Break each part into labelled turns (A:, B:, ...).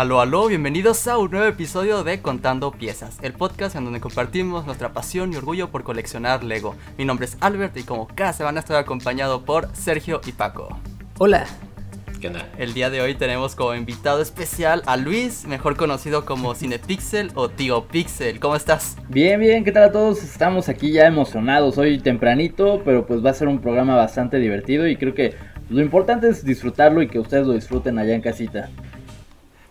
A: Aló, aló, bienvenidos a un nuevo episodio de Contando Piezas, el podcast en donde compartimos nuestra pasión y orgullo por coleccionar Lego. Mi nombre es Albert y como cada semana estoy acompañado por Sergio y Paco.
B: Hola.
A: ¿Qué onda? El día de hoy tenemos como invitado especial a Luis, mejor conocido como Cinepixel o Tío Pixel. ¿Cómo estás?
C: Bien, bien, ¿qué tal a todos? Estamos aquí ya emocionados. Hoy tempranito, pero pues va a ser un programa bastante divertido y creo que lo importante es disfrutarlo y que ustedes lo disfruten allá en casita.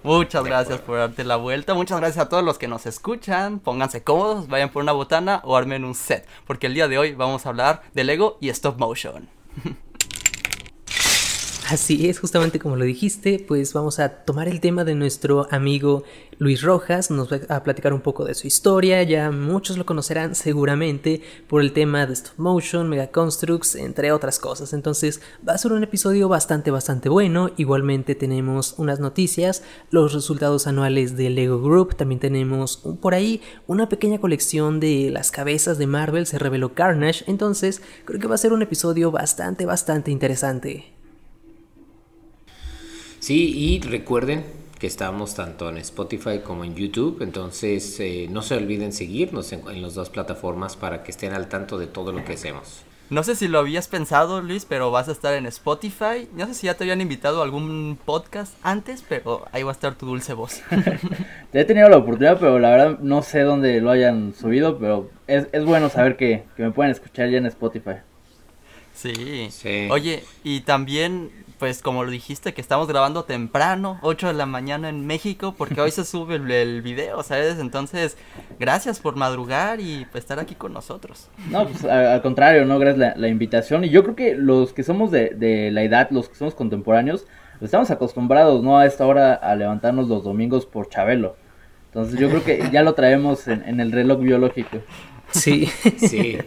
A: Muchas gracias por darte la vuelta. Muchas gracias a todos los que nos escuchan. Pónganse cómodos, vayan por una botana o armen un set. Porque el día de hoy vamos a hablar de Lego y stop motion.
B: Así es, justamente como lo dijiste, pues vamos a tomar el tema de nuestro amigo Luis Rojas, nos va a platicar un poco de su historia, ya muchos lo conocerán seguramente por el tema de stop motion, mega constructs, entre otras cosas. Entonces va a ser un episodio bastante, bastante bueno. Igualmente tenemos unas noticias, los resultados anuales de Lego Group, también tenemos por ahí una pequeña colección de las cabezas de Marvel, se reveló Carnage, entonces creo que va a ser un episodio bastante, bastante interesante.
D: Sí, y recuerden que estamos tanto en Spotify como en YouTube, entonces eh, no se olviden seguirnos en, las dos plataformas para que estén al tanto de todo lo que hacemos.
A: No sé si lo habías pensado, Luis, pero vas a estar en Spotify. No sé si ya te habían invitado a algún podcast antes, pero ahí va a estar tu dulce voz.
C: He tenido la oportunidad, pero la verdad no sé dónde lo hayan subido, pero es, es bueno saber que, que me pueden escuchar ya en Spotify.
A: Sí. sí. Oye, y también pues como lo dijiste, que estamos grabando temprano, 8 de la mañana en México, porque hoy se sube el, video, ¿sabes? Entonces, gracias por madrugar y pues, estar aquí con nosotros.
C: No, pues al contrario, ¿no? Gracias la, la invitación. Y yo creo que los que somos de, de la edad, los que somos contemporáneos, pues, estamos acostumbrados, ¿no? A esta hora a levantarnos los domingos por Chabelo. Entonces yo creo que ya lo traemos en, en el reloj biológico.
D: Sí. Sí,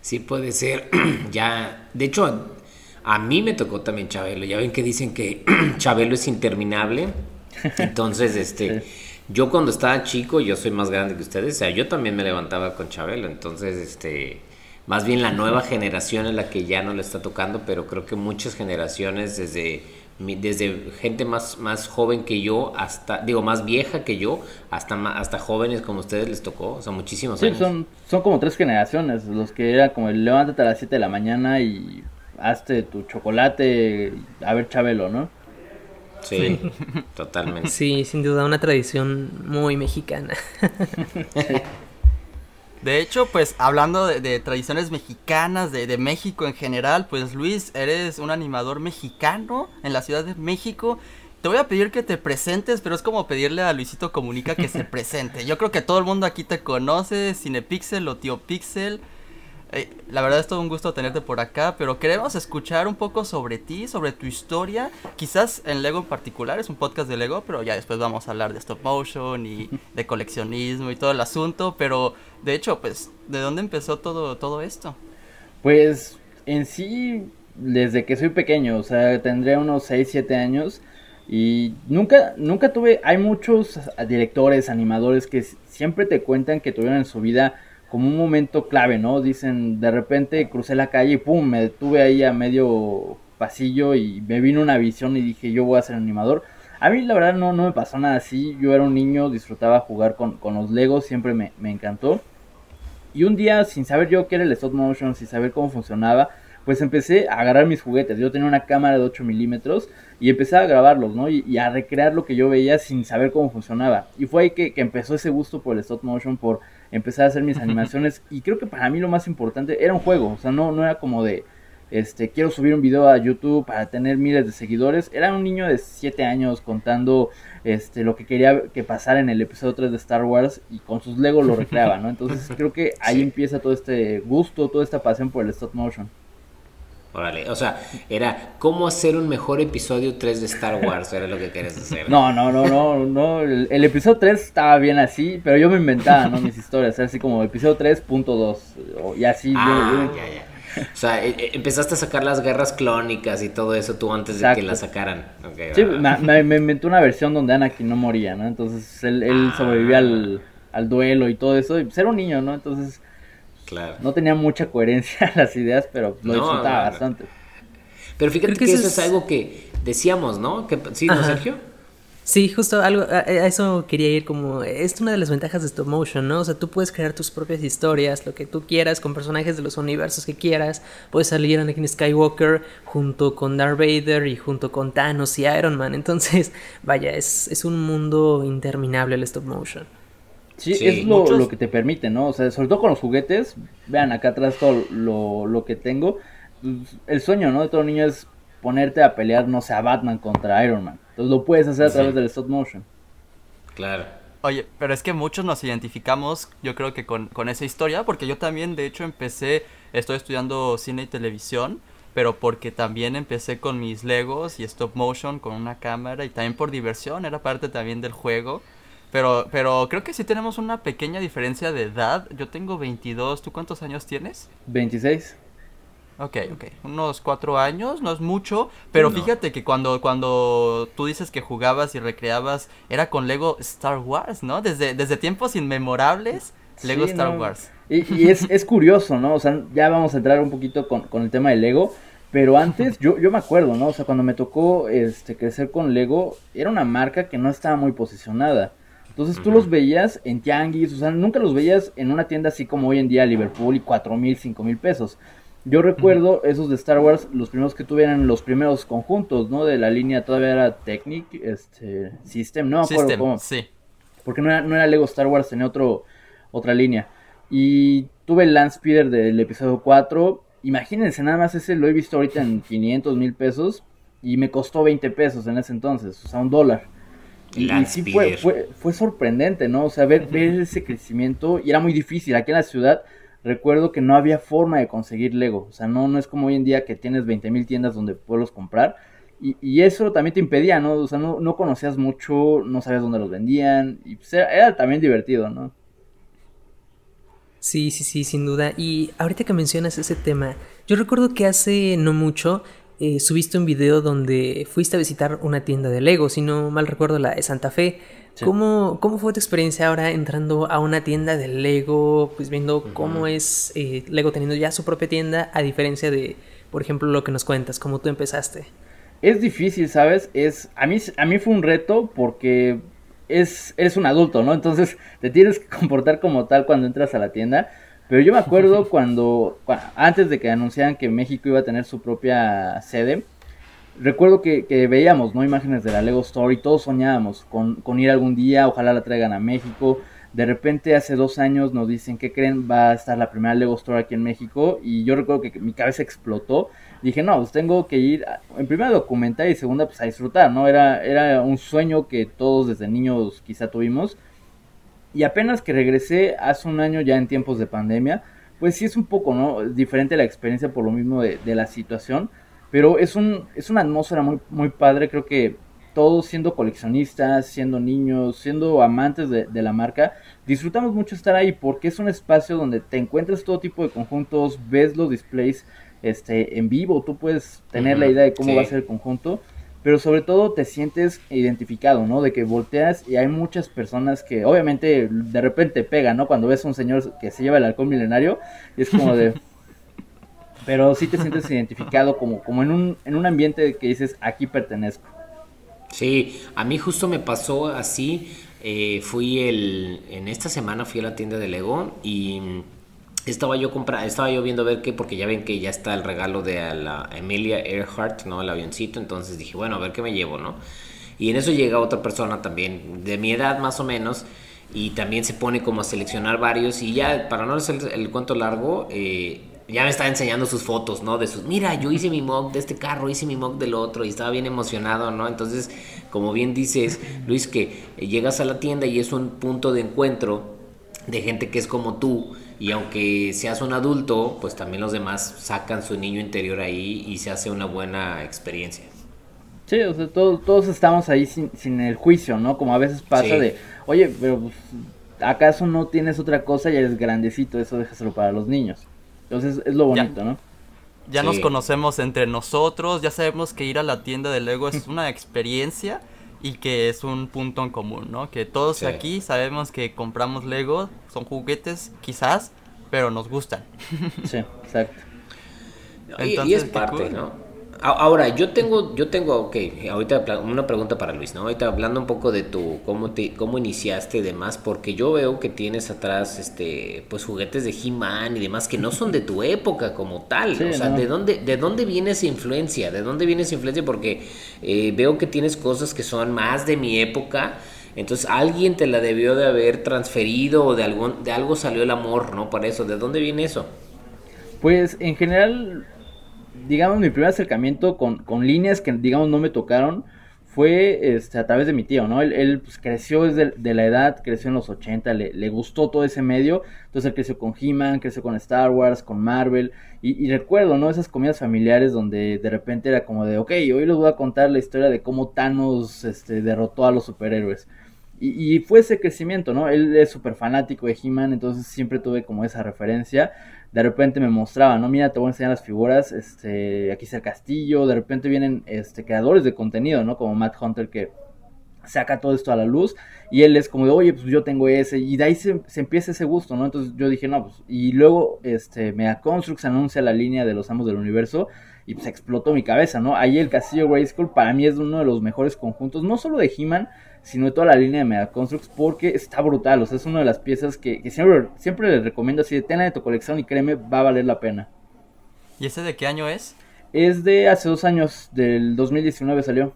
D: sí puede ser. ya, de hecho, a mí me tocó también Chabelo. Ya ven que dicen que Chabelo es interminable. Entonces, este, yo cuando estaba chico, yo soy más grande que ustedes, o sea, yo también me levantaba con Chabelo. Entonces, este, más bien la nueva generación es la que ya no le está tocando, pero creo que muchas generaciones desde desde gente más, más joven que yo hasta, digo, más vieja que yo, hasta, hasta jóvenes como ustedes les tocó, o sea, muchísimos
C: sí,
D: años.
C: Son, son como tres generaciones, los que era como el levántate a las 7 de la mañana y hazte tu chocolate, a ver Chabelo, ¿no?
D: Sí, totalmente.
B: Sí, sin duda una tradición muy mexicana.
A: De hecho, pues hablando de, tradiciones mexicanas, de, de, México en general, pues Luis, eres un animador mexicano en la Ciudad de México. Te voy a pedir que te presentes, pero es como pedirle a Luisito Comunica que se presente. Yo creo que todo el mundo aquí te conoce, Cinepixel o Tío Pixel. Eh, la verdad es todo un gusto tenerte por acá, pero queremos escuchar un poco sobre ti, sobre tu historia. Quizás en Lego en particular, es un podcast de Lego, pero ya después vamos a hablar de stop motion y de coleccionismo y todo el asunto. Pero de hecho, pues, ¿de dónde empezó todo, todo esto?
C: Pues en sí, desde que soy pequeño, o sea, tendría unos 6, 7 años. Y nunca, nunca tuve, hay muchos directores, animadores que siempre te cuentan que tuvieron en su vida como un momento clave, ¿no? Dicen, de repente crucé la calle y pum, me detuve ahí a medio pasillo y me vino una visión y dije, yo voy a ser animador. A mí la verdad no, no me pasó nada así, yo era un niño, disfrutaba jugar con, con los Legos, siempre me, me, encantó. Y un día, sin saber yo qué era el stop motion, sin saber cómo funcionaba, pues empecé a agarrar mis juguetes. Yo tenía una cámara de 8 milímetros y empecé a grabarlos, ¿no? Y, a recrear lo que yo veía sin saber cómo funcionaba. Y fue ahí que, que empezó ese gusto por el stop motion, por empecé a hacer mis animaciones y creo que para mí lo más importante era un juego, o sea, no, no era como de, este, quiero subir un video a YouTube para tener miles de seguidores, era un niño de 7 años contando este, lo que quería que pasara en el episodio 3 de Star Wars y con sus Legos lo recreaba, ¿no? Entonces creo que ahí empieza todo este gusto, toda esta pasión por el stop motion.
D: Órale, o sea, era cómo hacer un mejor episodio 3 de Star Wars, era lo que querías hacer.
C: No, no, no, no, no, el, episodio 3 estaba bien así, pero yo me inventaba, ¿no? Mis historias, así como episodio 3.2, y así.
D: Ah, ya, ya. O sea, e, e, empezaste a sacar las guerras clónicas y todo eso tú antes de que las sacaran.
C: sí, me, me, inventé una versión donde Anakin no moría, ¿no? Entonces él, él ah. sobrevivía al, al duelo y todo eso, y pues era un niño, ¿no? Entonces no tenía mucha coherencia las ideas, pero lo disfrutaba bastante.
D: Pero fíjate que, eso es... algo que decíamos, ¿no? Que, ¿Sí, ¿no, Sergio?
B: Sí, justo algo, a, eso quería ir como, es una de las ventajas de stop motion, ¿no? O sea, tú puedes crear tus propias historias, lo que tú quieras, con personajes de los universos que quieras, puedes salir Anakin Skywalker junto con Darth Vader y junto con Thanos y Iron Man, entonces, vaya, es, es un mundo interminable el stop motion.
C: Sí, es lo, que te permite, ¿no? O sea, sobre todo con los juguetes, vean acá atrás todo lo, lo que tengo, pues, el sueño, ¿no? De todo niño es ponerte a pelear, no sé, a Batman contra Iron Man. Entonces lo puedes hacer a través del stop motion.
D: Claro.
A: Oye, pero es que muchos nos identificamos, yo creo que con, con esa historia, porque yo también, de hecho, empecé, estoy estudiando cine y televisión, pero porque también empecé con mis Legos y stop motion con una cámara y también por diversión, era parte también del juego. Pero, pero creo que sí tenemos una pequeña diferencia de edad. Yo tengo 22, ¿tú cuántos años tienes?
C: 26.
A: Ok, ok. Unos cuatro años, no es mucho, pero fíjate que cuando, cuando tú dices que jugabas y recreabas, era con Lego Star Wars, ¿no? Desde, desde tiempos inmemorables, Lego Star Wars.
C: Y, es, es, curioso, ¿no? O sea, ya vamos a entrar un poquito con, con el tema de Lego, pero antes, yo, yo me acuerdo, ¿no? O sea, cuando me tocó este, crecer con Lego, era una marca que no estaba muy posicionada. Entonces tú los veías en tianguis, o sea, nunca los veías en una tienda así como hoy en día Liverpool y cuatro mil, cinco mil pesos. Yo recuerdo esos de Star Wars, los primeros que tuvieran los primeros conjuntos, ¿no? De la línea todavía era Technic, este, System, no me acuerdo
A: System,
C: cómo.
A: Sí.
C: Porque no era, no era Lego Star Wars, tenía otro, otra línea. Y tuve el Land Speeder del episodio 4. Imagínense, nada más ese lo he visto ahorita en 500 mil pesos. Y me costó 20 pesos en ese entonces, o sea, un dólar. Y, sí fue, fue, fue, sorprendente, ¿no? O sea, ver, ver ese crecimiento. Y era muy difícil. Aquí en la ciudad recuerdo que no había forma de conseguir Lego. O sea, no, no es como hoy en día que tienes 20.000 tiendas donde puedes comprar. Y, y, eso también te impedía, ¿no? O sea, no, no, conocías mucho, no sabías dónde los vendían. Y pues era, también divertido, ¿no?
B: Sí, sí, sí, sin duda. Y ahorita que mencionas ese tema, yo recuerdo que hace no mucho eh, subiste un video donde fuiste a visitar una tienda de Lego, si no mal recuerdo la de Santa Fe. ¿Cómo, ¿Cómo, fue tu experiencia ahora entrando a una tienda de Lego, pues viendo cómo es eh, Lego teniendo ya su propia tienda, a diferencia de, por ejemplo, lo que nos cuentas, cómo tú empezaste?
C: Es difícil, ¿sabes? Es, a, mí, a mí fue un reto porque es, eres un adulto, ¿no? Entonces te tienes que comportar como tal cuando entras a la tienda. Pero yo me acuerdo cuando, antes de que anunciaran que México iba a tener su propia sede, recuerdo que, veíamos, ¿no? Imágenes de la Lego Store y todos soñábamos con, con, ir algún día, ojalá la traigan a México. De repente hace dos años nos dicen, ¿qué creen? Va a estar la primera Lego Store aquí en México. Y yo recuerdo que mi cabeza explotó. Dije, no, pues tengo que ir, en primera a documentar y segunda pues a disfrutar, ¿no? Era, era un sueño que todos desde niños quizá tuvimos. Y apenas que regresé hace un año ya en tiempos de pandemia, pues sí es un poco, ¿no? Diferente la experiencia por lo mismo de, de la situación pero es, un, es una atmósfera muy, muy padre, creo que todos siendo coleccionistas, siendo niños, siendo amantes de, la marca, disfrutamos mucho estar ahí porque es un espacio donde te encuentras todo tipo de conjuntos, ves los displays este, en vivo, tú puedes tener la idea de cómo va a ser el conjunto, pero sobre todo te sientes identificado, ¿no? De que volteas y hay muchas personas que obviamente de repente pegan, ¿no? Cuando ves a un señor que se lleva el alcohol milenario y es como de... pero sí te sientes identificado como, como en, un, en un ambiente que dices, aquí pertenezco.
D: Sí, a mí justo me pasó así. Eh, fui el. En esta semana fui a la tienda de Lego y estaba yo compra, estaba yo viendo ver qué, porque ya ven que ya está el regalo de la Emilia Earhart, ¿no? El avioncito. Entonces dije, bueno, a ver qué me llevo, ¿no? Y en eso llega otra persona también, de mi edad más o menos, y también se pone como a seleccionar varios. Y ya, para no hacer el, el cuento largo, eh, ya me estaba enseñando sus fotos, ¿no? De sus, mira, yo hice mi mock de este carro, hice mi mock del otro y estaba bien emocionado, ¿no? Entonces, como bien dices, Luis, que llegas a la tienda y es un punto de encuentro de gente que es como tú y aunque seas un adulto, pues también los demás sacan su niño interior ahí y se hace una buena experiencia.
C: Sí, o sea, todos, todos estamos ahí sin, sin el juicio, ¿no? Como a veces pasa de, oye, pero pues, ¿acaso no tienes otra cosa y eres grandecito? Eso déjaselo para los niños. Entonces es lo bonito, ¿no?
A: Ya nos conocemos entre nosotros, ya sabemos que ir a la tienda de Lego es una experiencia y que es un punto en común, ¿no? Que todos aquí sabemos que compramos Lego, son juguetes quizás, pero nos gustan.
C: Sí, exacto.
D: y, es parte, ¿no? Ahora, yo tengo, yo tengo, ok, ahorita una pregunta para Luis, ¿no? Ahorita hablando un poco de tu, cómo te, cómo iniciaste y demás, porque yo veo que tienes atrás, este, pues juguetes de He-Man y demás que no son de tu época como tal. o sea, ¿de dónde, de dónde viene esa influencia? ¿De dónde viene esa influencia? Porque eh, veo que tienes cosas que son más de mi época. Entonces alguien te la debió de haber transferido o de, algún, de algo salió el amor, ¿no? Para eso. ¿De dónde viene eso?
C: Pues en general digamos, mi primer acercamiento con, con, líneas que, digamos, no me tocaron fue este, a través de mi tío, ¿no? Él, él pues, creció desde de la edad, creció en los 80, le, le gustó todo ese medio, entonces él creció con He-Man, creció con Star Wars, con Marvel, y, recuerdo, ¿no? Esas comidas familiares donde de repente era como de, ok, hoy les voy a contar la historia de cómo Thanos este, derrotó a los superhéroes. Y, y fue ese crecimiento, ¿no? Él es súper fanático de He-Man, entonces siempre tuve como esa referencia de repente me mostraba, ¿no? Mira, te voy a enseñar las figuras, este, aquí está el castillo, de repente vienen este, creadores de contenido, ¿no? Como Matt Hunter que saca todo esto a la luz y él es como de, oye, pues yo tengo ese, y de ahí se, empieza ese gusto, ¿no? Entonces yo dije, no, pues, y luego, este, Mega Construx anuncia la línea de los Amos del Universo y pues explotó mi cabeza, ¿no? Ahí el Castillo Grayskull para mí es uno de los mejores conjuntos, no solo de He-Man, sino de toda la línea de Mega Constructs porque está brutal, o sea, es una de las piezas que, siempre, siempre les recomiendo así, tenla de tu colección y créeme, va a valer la pena.
A: ¿Y ese de qué año es?
C: Es de hace dos años, del 2019 salió.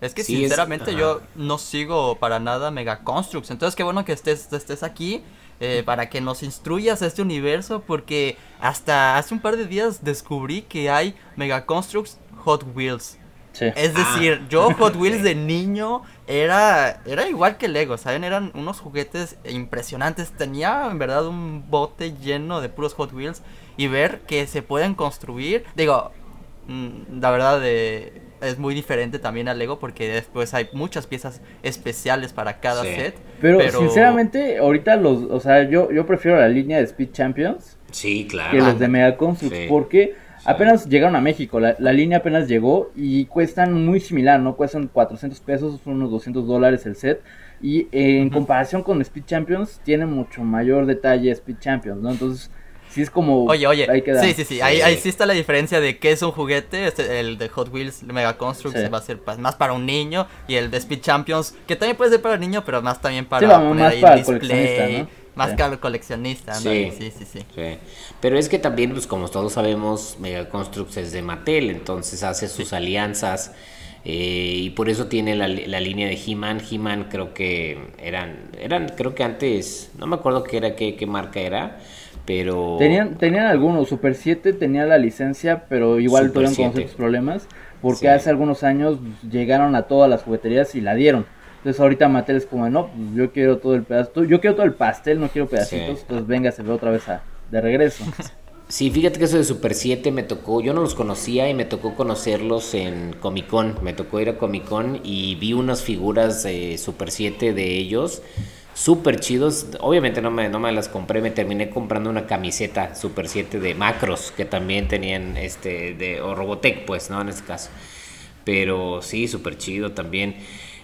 A: Es que sinceramente yo no sigo para nada Mega Constructs, entonces qué bueno que estés, estés aquí eh, para que nos instruyas a este universo porque hasta hace un par de días descubrí que hay Mega Constructs Hot Wheels. Es decir, ah. yo Hot Wheels de niño era, era igual que Lego, ¿saben? Eran unos juguetes impresionantes. Tenía en verdad un bote lleno de puros Hot Wheels y ver que se pueden construir. Digo, mm, la verdad de, es muy diferente también a Lego porque después hay muchas piezas especiales para cada set.
C: Pero, sinceramente, ahorita los, o sea, yo, yo prefiero la línea de Speed Champions.
D: Sí, claro.
C: Que los de Mega Construx, porque Apenas llegaron a México, la, línea apenas llegó y cuestan muy similar, ¿no? Cuestan 400 pesos, unos 200 dólares el set. Y eh, en comparación con Speed Champions, tiene mucho mayor detalle Speed Champions, ¿no? Entonces, sí es como...
A: Oye, oye, sí, sí, sí, Ahí, ahí, sí está la diferencia de qué es un juguete, este, el de Hot Wheels Mega Constructs va a ser más para un niño, y el de Speed Champions, que también puede ser para el niño, pero más también para
C: poner ahí el display.
A: Más que coleccionista, sí, sí, sí, sí,
D: Pero es que también, pues como todos sabemos, Mega Constructs es de Mattel, entonces hace sus alianzas eh, y por eso tiene la, línea de He-Man. He-Man creo que eran, eran, creo que antes, no me acuerdo qué era, qué, qué marca era, pero...
C: Tenían, tenían algunos, Super 7 tenía la licencia, pero igual tuvieron con sus problemas, porque hace algunos años llegaron a todas las jugueterías y la dieron. Entonces ahorita Mattel es como, no, pues yo quiero todo el pedazo, yo quiero todo el pastel, no quiero pedacitos, pues venga, se ve otra vez a, de regreso.
D: Sí, fíjate que eso de Super 7 me tocó, yo no los conocía y me tocó conocerlos en Comic Con, me tocó ir a Comic Con y vi unas figuras de Super 7 de ellos, súper chidos, obviamente no me, no me las compré, me terminé comprando una camiseta Super 7 de Macros, que también tenían, este, de, o Robotech pues, ¿no? En este caso, pero sí, súper chido también.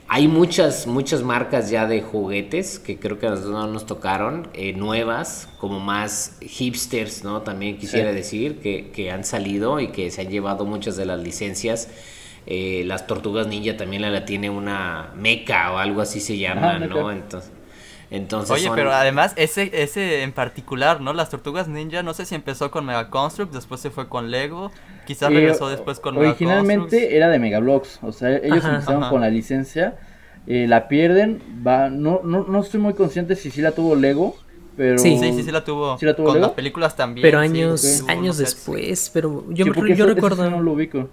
D: Hay muchas, muchas marcas ya de juguetes que creo que a nosotros no nos tocaron, eh, nuevas, como más hipsters, ¿no? También quisiera decir que, que, han salido y que se han llevado muchas de las licencias. Eh, las tortugas ninja también la, tiene una meca o algo así se llama, ¿no? Entonces, entonces
A: Oye, pero además ese ese en particular, ¿no? Las Tortugas Ninja, no sé si empezó con Mega Construct, después se fue con Lego, quizás regresó después con
C: Originalmente era de Mega Bloks, o sea, ellos empezaron con la licencia, eh, la pierden, va no, no, no estoy muy consciente si sí la tuvo Lego, pero...
A: Sí, sí, sí, la tuvo. ¿Sí la tuvo con las películas también.
B: Pero años, años después, pero yo, yo recuerdo...
C: no lo ubico.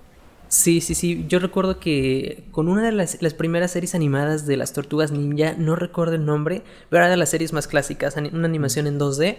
B: Sí, sí, sí. Yo recuerdo que con una de las, primeras series animadas de las Tortugas Ninja, no recuerdo el nombre, pero era de las series más clásicas, una animación en 2D.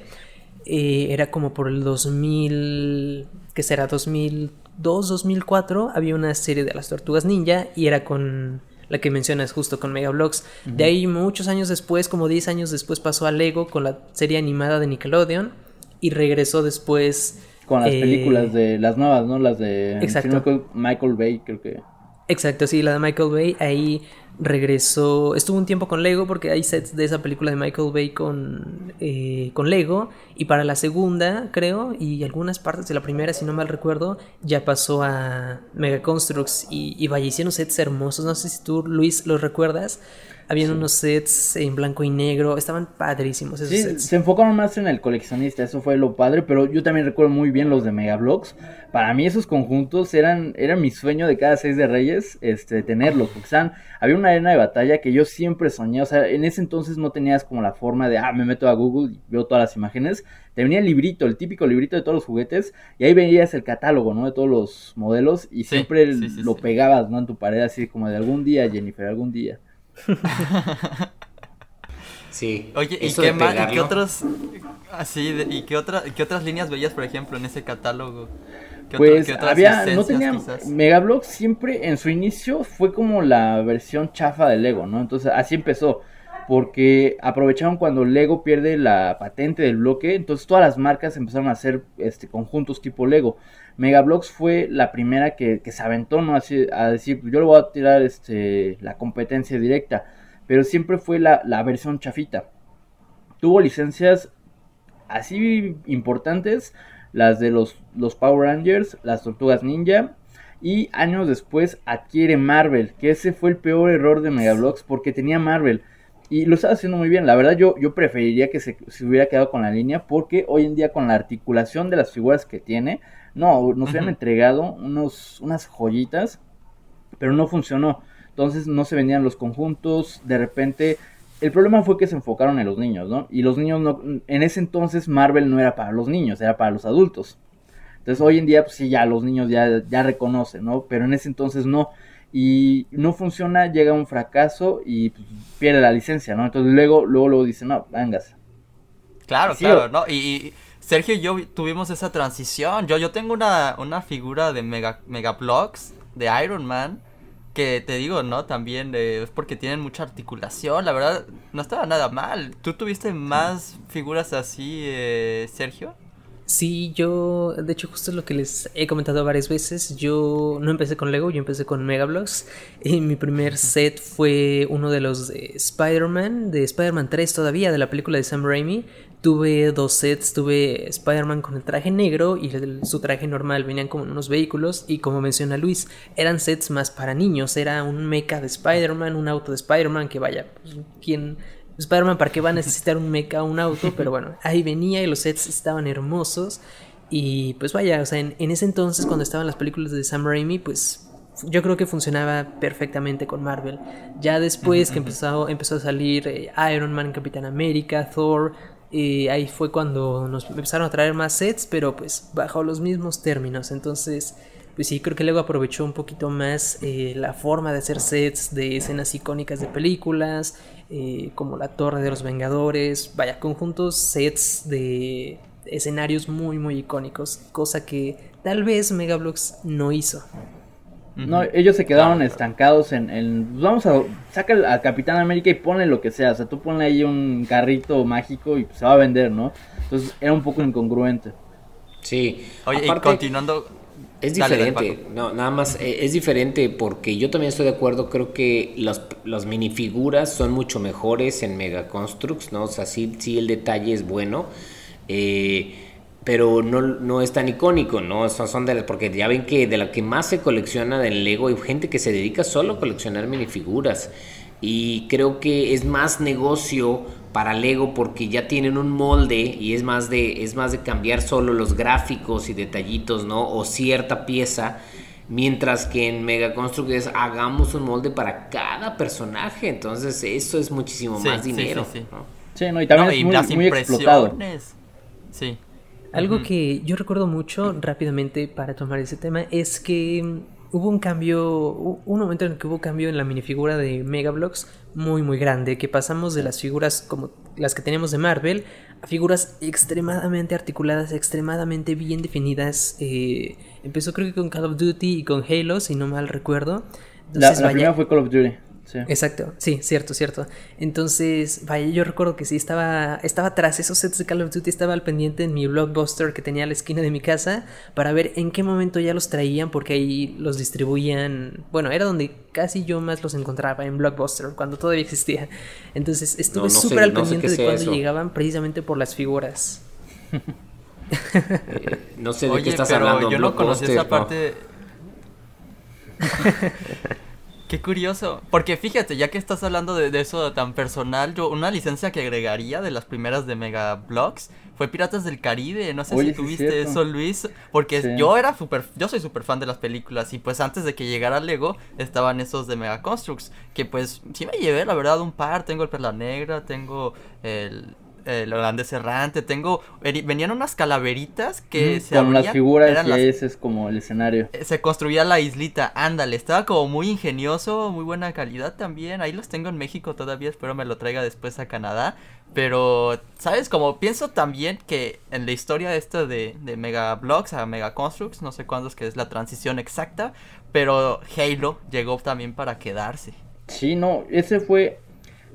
B: Eh, era como por el 2000, ¿qué será? 2002, 2004, había una serie de las Tortugas Ninja y era con la que mencionas justo con Mega Bloks. De ahí muchos años después, como 10 años después, pasó a Lego con la serie animada de Nickelodeon y regresó después
C: con las películas eh, de las nuevas, ¿no? Las de Exacto. Michael Bay, creo que.
B: Exacto, sí, la de Michael Bay. Ahí regresó, estuvo un tiempo con Lego porque hay sets de esa película de Michael Bay con, eh, con Lego y para la segunda creo y algunas partes de la primera si no mal recuerdo ya pasó a Mega Constructs y, y vaya hicieron sets hermosos, no sé si tú Luis los recuerdas habían unos sets en blanco y negro, estaban padrísimos esos
C: sí, Se enfocaron más en el coleccionista, eso fue lo padre, pero yo también recuerdo muy bien los de Megablocks. Para mí esos conjuntos eran, eran mi sueño de cada seis de Reyes, este, tenerlos, porque había una arena de batalla que yo siempre soñé, o sea, en ese entonces no tenías como la forma de, ah, me meto a Google y veo todas las imágenes, te venía el librito, el típico librito de todos los juguetes, y ahí veías el catálogo, ¿no? De todos los modelos, y siempre lo pegabas, ¿no? En tu pared, así como de algún día, Jennifer, algún día.
D: Sí.
A: Oye, ¿y qué, más, ¿y qué otros así y qué otra, qué otras líneas veías, por ejemplo, en ese catálogo?
C: pues había, no tenía Megablock siempre en su inicio fue como la versión chafa de Lego, ¿no? Entonces así empezó, porque aprovecharon cuando Lego pierde la patente del bloque, entonces todas las marcas empezaron a hacer este conjuntos tipo Lego. Megablocks fue la primera que, se aventó, ¿no? A decir, yo le voy a tirar este, la competencia directa, pero siempre fue la, versión chafita. Tuvo licencias así importantes, las de los, los Power Rangers, las Tortugas Ninja, y años después adquiere Marvel, que ese fue el peor error de Megablocks porque tenía Marvel. Y lo estaba haciendo muy bien. La verdad, yo, yo preferiría que se, se, hubiera quedado con la línea. Porque hoy en día, con la articulación de las figuras que tiene, no, nos habían entregado unos, unas joyitas, pero no funcionó. Entonces no se vendían los conjuntos, de repente... El problema fue que se enfocaron en los niños, ¿no? Y los niños no... En ese entonces Marvel no era para los niños, era para los adultos. Entonces hoy en día, pues sí, ya los niños ya, ya reconocen, ¿no? Pero en ese entonces no. Y no funciona, llega un fracaso y pues, pierde la licencia, ¿no? Entonces luego, luego, luego dicen, no, vengas.
A: Claro, claro, ¿no? y, Sergio y yo tuvimos esa transición. Yo, yo tengo una, una figura de Mega, Blocks de Iron Man. Que te digo, ¿no? También eh, es porque tienen mucha articulación. La verdad, no estaba nada mal. ¿Tú tuviste más figuras así, eh, Sergio?
B: Sí, yo, de hecho, justo lo que les he comentado varias veces, yo no empecé con Lego, yo empecé con Megablocks. Y mi primer set fue uno de los de Spider-Man, de Spider-Man 3 todavía, de la película de Sam Raimi. Tuve dos sets, tuve Spider-Man con el traje negro y su traje normal, venían como en unos vehículos y como menciona Luis, eran sets más para niños, era un mecha de Spider-Man, un auto de Spider-Man, que vaya, pues, ¿quién... Spider-Man, ¿para qué va a necesitar un mecha o un auto? Pero bueno, ahí venía y los sets estaban hermosos. Y pues vaya, o sea, en, ese entonces cuando estaban las películas de Sam Raimi, pues yo creo que funcionaba perfectamente con Marvel. Ya después que empezó, empezó a salir eh, Iron Man, Capitán América, Thor, y ahí fue cuando nos empezaron a traer más sets, pero pues bajo los mismos términos. Entonces, pues sí, creo que luego aprovechó un poquito más eh, la forma de hacer sets de escenas icónicas de películas, eh, como la Torre de los Vengadores, vaya, conjuntos sets de escenarios muy, muy icónicos, cosa que tal vez Megablocks no hizo.
C: No, ellos se quedaron estancados en, el vamos a, saca a Capitán América y pone lo que sea, o sea, tú ponle ahí un carrito mágico y se va a vender, ¿no? Entonces era un poco incongruente.
D: Sí.
A: Oye, y continuando...
D: Es diferente, no, nada más, eh, es diferente porque yo también estoy de acuerdo, creo que las, las minifiguras son mucho mejores en Mega Constructs, ¿no? O sea, sí, sí el detalle es bueno. Eh, pero no, no es tan icónico, ¿no? Son, son de porque ya ven que de la que más se colecciona del Lego hay gente que se dedica solo a coleccionar minifiguras. Y creo que es más negocio para Lego porque ya tienen un molde y es más de, es más de cambiar solo los gráficos y detallitos, ¿no? O cierta pieza. Mientras que en Mega Construct es hagamos un molde para cada personaje. Entonces eso es muchísimo más dinero.
C: Sí, sí, ¿no? y también es muy, muy explotado.
A: Sí.
B: Algo que yo recuerdo mucho rápidamente para tomar ese tema es que hubo un cambio, un momento en el que hubo cambio en la minifigura de Megablocks muy muy grande, que pasamos de las figuras como las que tenemos de Marvel a figuras extremadamente articuladas, extremadamente bien definidas. Eh, empezó creo que con Call of Duty y con Halo, si no mal recuerdo.
C: la, primera fue Call of Duty.
B: Exacto, sí, cierto, cierto. Entonces, vaya, yo recuerdo que sí, estaba, estaba tras esos sets de Call of Duty, estaba al pendiente en mi blockbuster que tenía a la esquina de mi casa para ver en qué momento ya los traían, porque ahí los distribuían, bueno, era donde casi yo más los encontraba, en blockbuster, cuando todavía existía. Entonces, estuve súper al pendiente de cuando llegaban precisamente por las figuras.
D: Eh, no sé de qué estás hablando.
A: Yo no conocí esa parte. Qué curioso. Porque fíjate, ya que estás hablando de, eso tan personal, yo una licencia que agregaría de las primeras de Mega Bloks fue Piratas del Caribe. No sé si tuviste eso, Luis. Porque yo era super, yo soy súper fan de las películas. Y pues antes de que llegara Lego, estaban esos de Mega Constructs. Que pues sí me llevé, la verdad, un par. Tengo el Perla Negra, tengo el el holandés errante, tengo, venían unas calaveritas que
C: se Con las figuras y ese es como el escenario.
A: Eh, se construía la islita, ándale, estaba como muy ingenioso, muy buena calidad también, ahí los tengo en México todavía, espero me lo traiga después a Canadá, pero, ¿sabes? Como pienso también que en la historia esta de, de Mega Blocks a Mega Constructs, no sé cuándo es que es la transición exacta, pero Halo llegó también para quedarse.
C: Sí, no, ese fue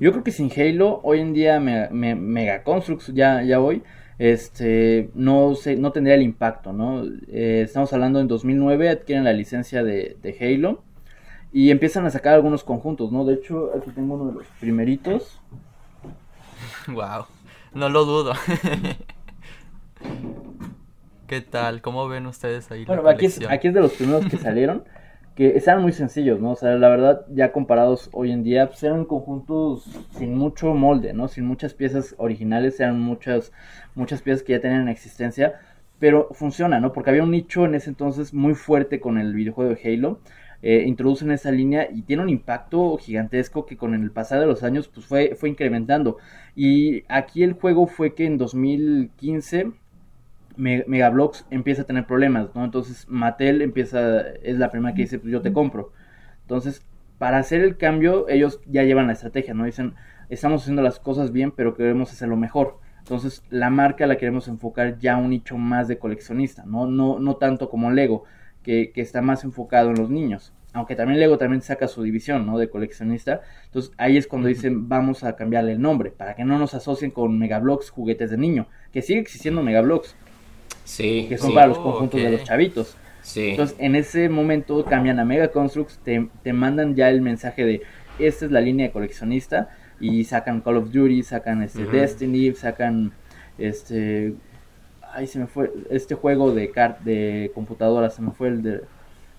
C: yo creo que sin Halo, hoy en día me, Mega Constructs ya, ya hoy, este, no, sé, no tendría el impacto, ¿no? Eh, estamos hablando en 2009, adquieren la licencia de, Halo y empiezan a sacar algunos conjuntos, ¿no? De hecho, aquí tengo uno de los primeritos.
A: Wow, no lo dudo. ¿Qué tal? ¿Cómo ven ustedes ahí?
C: Bueno, aquí aquí es de los primeros que salieron. que estaban muy sencillos, ¿no? O sea, la verdad, ya comparados hoy en día, pues eran conjuntos sin mucho molde, ¿no? Sin muchas piezas originales, eran muchas, muchas piezas que ya tenían existencia, pero funciona, ¿no? Porque había un nicho en ese entonces muy fuerte con el videojuego de Halo. Eh, introducen esa línea y tiene un impacto gigantesco que con el pasar de los años pues fue, fue incrementando. Y aquí el juego fue que en 2015 Megablox empieza a tener problemas, ¿no? Entonces Mattel empieza, es la primera que dice, pues yo te compro. Entonces, para hacer el cambio, ellos ya llevan la estrategia, ¿no? Dicen, estamos haciendo las cosas bien, pero queremos hacerlo mejor. Entonces, la marca la queremos enfocar ya a un nicho más de coleccionista, ¿no? No, no tanto como Lego, que, que está más enfocado en los niños. Aunque también Lego también saca su división, ¿no? De coleccionista. Entonces, ahí es cuando dicen, vamos a cambiarle el nombre, para que no nos asocien con Megablox juguetes de niño, que sigue existiendo Megablox, que son para los oh, conjuntos de los chavitos. Entonces, en ese momento cambian a Mega Constructs, te, te, mandan ya el mensaje de esta es la línea de coleccionista y sacan Call of Duty, sacan este Destiny, sacan este ay se me fue este juego de de computadora, se me fue el de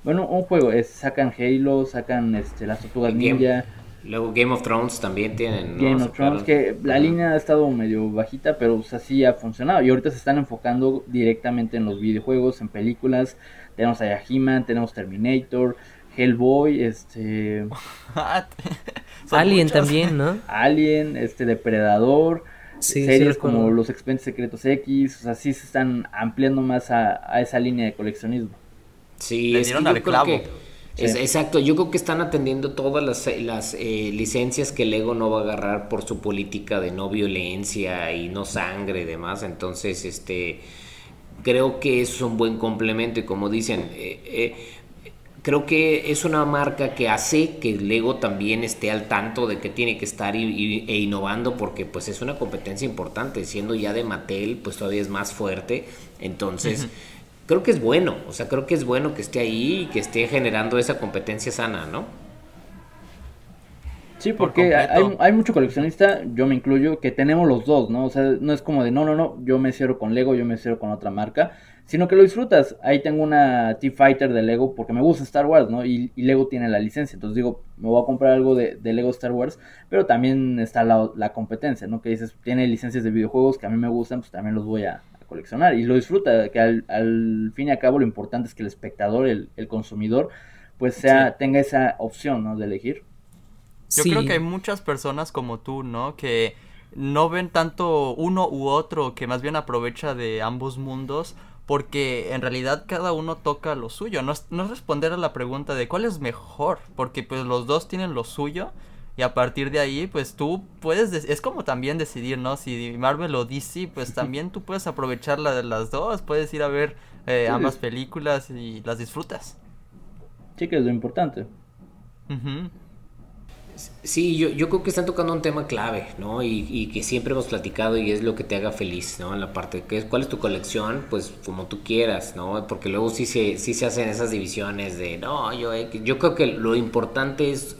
C: bueno, un juego, es, sacan Halo, sacan este las tortugas ninja.
D: Luego Game of Thrones también tienen.
C: Game of Thrones, que la línea ha estado medio bajita, pero así ha funcionado. Y ahorita se están enfocando directamente en los videojuegos, en películas. Tenemos a He-Man, tenemos Terminator, Hellboy, este.
B: Alien también, ¿no?
C: Alien, este Depredador. series como Los Expedientes Secretos X, o sea, sí se están ampliando más a, esa línea de coleccionismo.
D: Sí, Le dieron al clavo exacto, yo creo que están atendiendo todas las, las eh, licencias que Lego no va a agarrar por su política de no violencia y no sangre y demás. Entonces, este, creo que es un buen complemento y como dicen, eh, eh, creo que es una marca que hace que Lego también esté al tanto de que tiene que estar e innovando porque pues es una competencia importante, siendo ya de Mattel pues todavía es más fuerte. Entonces creo que es bueno, o sea, creo que es bueno que esté ahí y que esté generando esa competencia sana, ¿no?
C: Sí, porque hay, hay, mucho coleccionista, yo me incluyo, que tenemos los dos, ¿no? O sea, no es como de, no, no, no, yo me cierro con Lego, yo me cierro con otra marca, sino que lo disfrutas. Ahí tengo una T-Fighter de Lego porque me gusta Star Wars, ¿no? Y, Lego tiene la licencia, entonces digo, me voy a comprar algo de, Lego Star Wars, pero también está la, la, competencia, ¿no? Que dices, tiene licencias de videojuegos que a mí me gustan, pues también los voy a, coleccionar y lo disfruta, que al, fin y al cabo lo importante es que el espectador, el, consumidor, pues sea, tenga esa opción, ¿no? De elegir.
A: Yo creo que hay muchas personas como tú, ¿no? Que no ven tanto uno u otro, que más bien aprovecha de ambos mundos, porque en realidad cada uno toca lo suyo. No es, no es responder a la pregunta de cuál es mejor, porque pues los dos tienen lo suyo y a partir de ahí, pues tú puedes, es como también decidir, ¿no? Si Marvel o DC, pues también tú puedes aprovechar la de las dos, puedes ir a ver eh, ambas películas y las disfrutas.
C: Sí, que es lo importante.
D: Sí, yo, yo creo que están tocando un tema clave, ¿no? Y, y, que siempre hemos platicado y es lo que te haga feliz, ¿no? En la parte que es cuál es tu colección, pues como tú quieras, ¿no? Porque luego sí se, sí se hacen esas divisiones de, no, yo, yo creo que lo importante es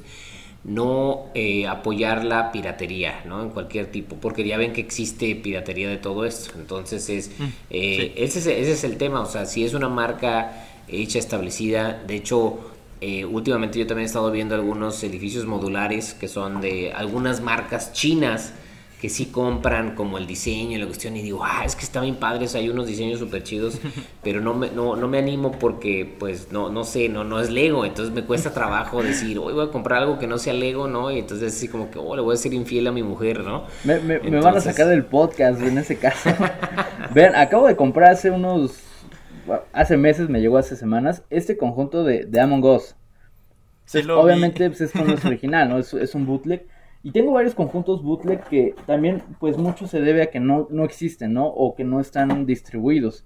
D: no eh, apoyar la piratería, ¿no? En cualquier tipo, porque ya ven que existe piratería de todo esto. Entonces es, mm, eh, ese, es, ese es el tema, o sea, si es una marca hecha, establecida, de hecho eh, últimamente yo también he estado viendo algunos edificios modulares que son de algunas marcas chinas que sí compran como el diseño y la cuestión y digo, ah, es que está bien padres, hay unos diseños súper chidos, pero no me, no, no me animo porque pues no, no sé, no, no es Lego, entonces me cuesta trabajo decir, hoy voy a comprar algo que no sea Lego, ¿no? Y entonces así como que, oh, le voy a ser infiel a mi mujer, ¿no?
C: Me, me, me van a sacar del podcast en ese caso. Vean, acabo de comprar hace unos hace meses, me llegó hace semanas, este conjunto de, de Among Us. obviamente, pues esto no es original, ¿no? Es, es, un bootleg. Y tengo varios conjuntos bootleg que también, pues mucho se debe a que no, no existen, ¿no? O que no están distribuidos.